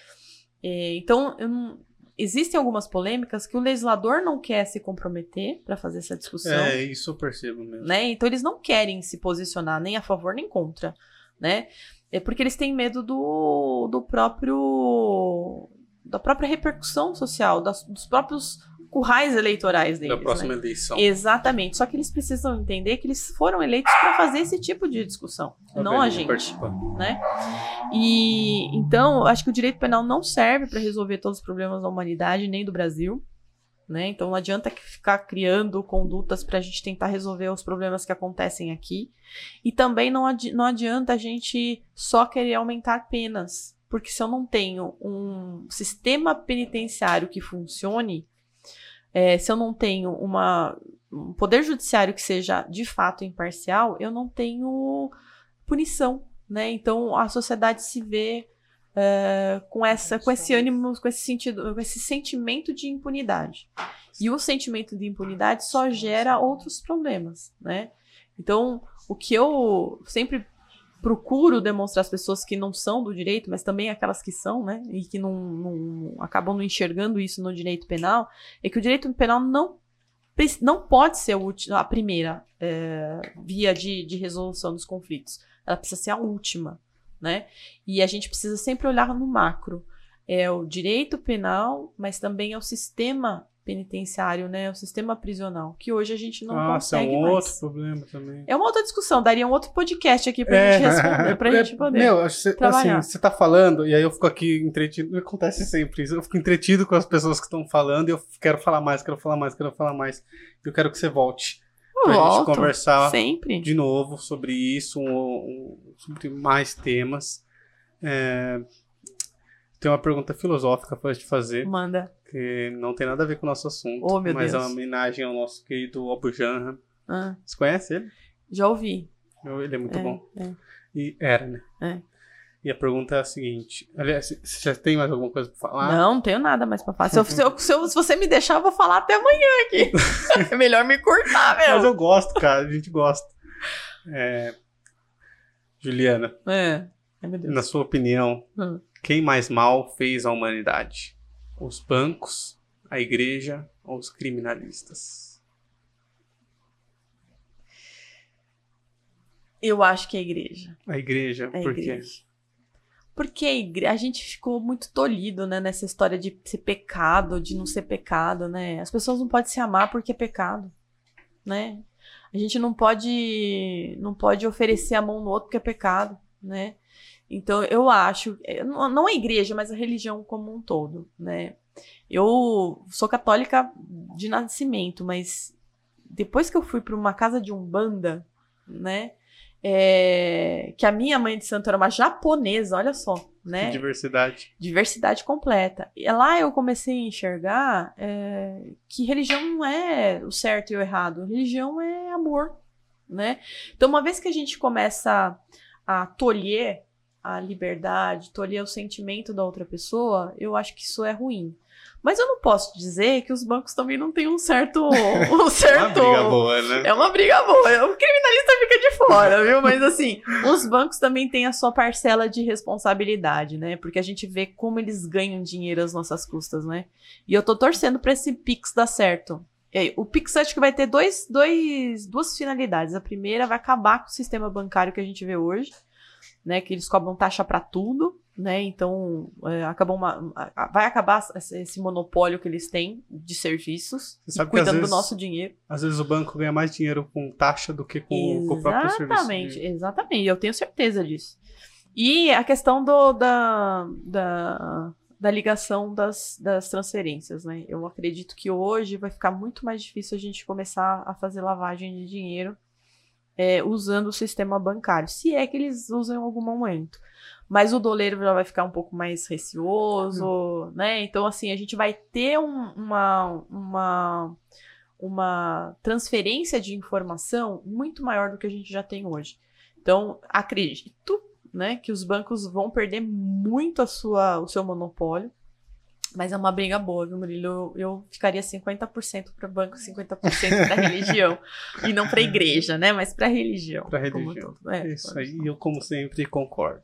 É, então eu existem algumas polêmicas que o legislador não quer se comprometer para fazer essa discussão É, isso eu percebo mesmo. né? Então eles não querem se posicionar nem a favor nem contra, né? É porque eles têm medo do, do próprio da própria repercussão social, das- dos próprios currais eleitorais deles. Da próxima né? eleição. Exatamente. Só que eles precisam entender que eles foram eleitos para fazer esse tipo de discussão, Tá não a gente participar. né? E então, acho que o direito penal não serve para resolver todos os problemas da humanidade nem do Brasil, né? Então não adianta ficar criando condutas para a gente tentar resolver os problemas que acontecem aqui. E também não, adi- não adianta a gente só querer aumentar penas, porque se eu não tenho um sistema penitenciário que funcione, é, se eu não tenho uma, um poder judiciário que seja de fato imparcial, eu não tenho punição, né? Então a sociedade se vê é, com essa, com esse ânimo, com esse sentido, com esse sentimento de impunidade. E o sentimento de impunidade só gera outros problemas, né? Então o que eu sempre procuro demonstrar às pessoas que não são do direito, mas também aquelas que são, né? E que não, não- acabam não enxergando isso no direito penal, é que o direito penal não não pode ser a primeira é, via de, de resolução dos conflitos. Ela precisa ser a última, né? E a gente precisa sempre olhar no macro. É o direito penal, mas também é o sistema penitenciário, né? O sistema prisional, que hoje a gente não Nossa, é consegue um mais. outro problema também. É uma outra discussão, daria um outro podcast aqui pra gente responder, pra é, gente poder. Meu, acho que cê- trabalhar. assim, você tá falando, e aí eu fico aqui entretido. Acontece sempre isso. Eu fico entretido com as pessoas que estão falando, e eu quero falar mais, quero falar mais, quero falar mais. Eu quero que você volte Eu pra gente volto, conversar sempre. de novo sobre isso, um- um- sobre mais temas. É, Tem uma pergunta filosófica pra te fazer, Manda. Que não tem nada a ver com o nosso assunto, Oh, meu mas é Deus. uma homenagem ao nosso querido Abu Janra. Ah, Você conhece ele? já ouvi. Ele é muito É, bom. é. E era, né? É. E a pergunta é a seguinte: aliás, você já tem mais alguma coisa pra falar? Não, não tenho nada mais pra falar. Se, eu- se eu- se eu- se você me deixar, eu vou falar até amanhã aqui. é melhor me cortar, Mas meu. eu gosto, cara, a gente gosta. É, Juliana, É. Ai, na sua opinião, Hum. quem mais mal fez a humanidade? Os bancos, a igreja ou os criminalistas? Eu acho que é a igreja. A igreja, É a por quê? igreja. Porque a, igre- a gente ficou muito tolhido, né, nessa história de ser pecado, de não ser pecado, né? As pessoas não podem se amar porque é pecado, né? A gente não pode não pode oferecer a mão no outro porque é pecado, né? Então eu acho, é, não não a igreja, mas a religião como um todo, né? Eu sou católica de nascimento, mas depois que eu fui para uma casa de umbanda, né? é, que a minha mãe de santo era uma japonesa, olha só, né? Diversidade. Diversidade completa. E lá eu comecei a enxergar é, que religião não é o certo e o errado, religião é amor, né? Então, uma vez que a gente começa a tolher a liberdade, tolher o sentimento da outra pessoa, eu acho que isso é ruim. Mas eu não posso dizer que os bancos também não têm um certo. Um Uma certo briga boa, né? é uma briga boa. O criminalista fica de fora, viu? Mas assim, os bancos também têm a sua parcela de responsabilidade, né? Porque a gente vê como eles ganham dinheiro às nossas custas, né? E eu tô torcendo pra esse Pix dar certo. É, o Pix acho que vai ter dois, dois, duas finalidades. A primeira vai acabar com o sistema bancário que a gente vê hoje, né? Que eles cobram taxa para tudo, né? Então é, acabou uma, vai acabar esse monopólio que eles têm de serviços, cuidando vezes, do nosso dinheiro. Às vezes o banco ganha mais dinheiro com taxa do que com, com o próprio serviço. Exatamente, exatamente. Eu tenho certeza disso. E a questão do, da, da da ligação das, das transferências, né? Eu acredito que hoje vai ficar muito mais difícil a gente começar a fazer lavagem de dinheiro é, usando o sistema bancário, se é que eles usam em algum momento. Mas o doleiro já vai ficar um pouco mais receoso, hum. né? Então, assim, a gente vai ter um, uma, uma, uma transferência de informação muito maior do que a gente já tem hoje. Então, acredito né, que os bancos vão perder muito a sua, o seu monopólio. Mas é uma briga boa, viu, Murilo? Eu, eu ficaria 50% para banco, 50% para religião. e não para igreja, né? Mas para religião. Para religião. É, Isso aí, eu, como sempre, concordo.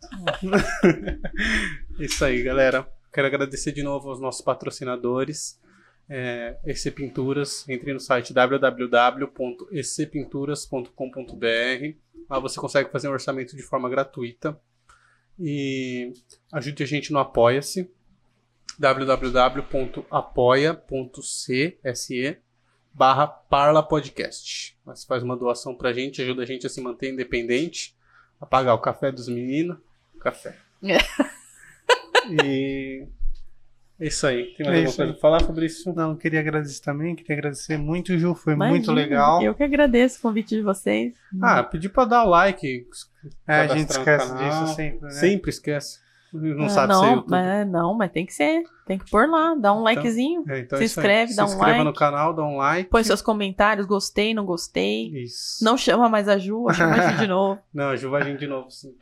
Isso aí, galera. Quero agradecer de novo aos nossos patrocinadores. É, EC Pinturas. Entre no site www.ecpinturas.com.br Lá você consegue fazer um orçamento de forma gratuita. E ajude a gente no Apoia-se www.apoia.cse barra Parla Podcast. Você faz uma doação pra gente, ajuda a gente a se manter independente, a pagar o café dos meninos. Café. e é isso aí. Tem mais é alguma coisa pra falar, Fabrício? Não, queria agradecer também. Queria agradecer muito, Ju. Foi Imagina, muito legal. Eu que agradeço o convite de vocês. Ah, pedi pra dar o like. É, a gente esquece disso sempre, né? Sempre esquece. Não ah, sabe não, ser YouTube. Mas, não, mas tem que ser. Tem que pôr lá. Dá um então, likezinho. É, então se inscreve, dá um like. Se inscreva no canal, dá um like. Põe seus comentários. Gostei, não gostei. Isso. Não chama mais a Ju. Chama a Ju de novo. não, a Ju vai vir de novo, sim.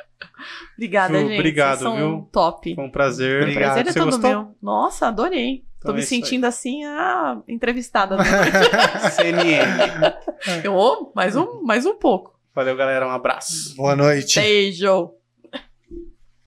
Obrigada, Ju, gente. Obrigado, viu? Top. Foi um prazer. O prazer é todo gostou? meu. Nossa, adorei. Então Tô me é sentindo assim, a entrevistada. CNN. Eu, mais um, mais um pouco. Valeu, galera. Um abraço. Boa noite. Beijo.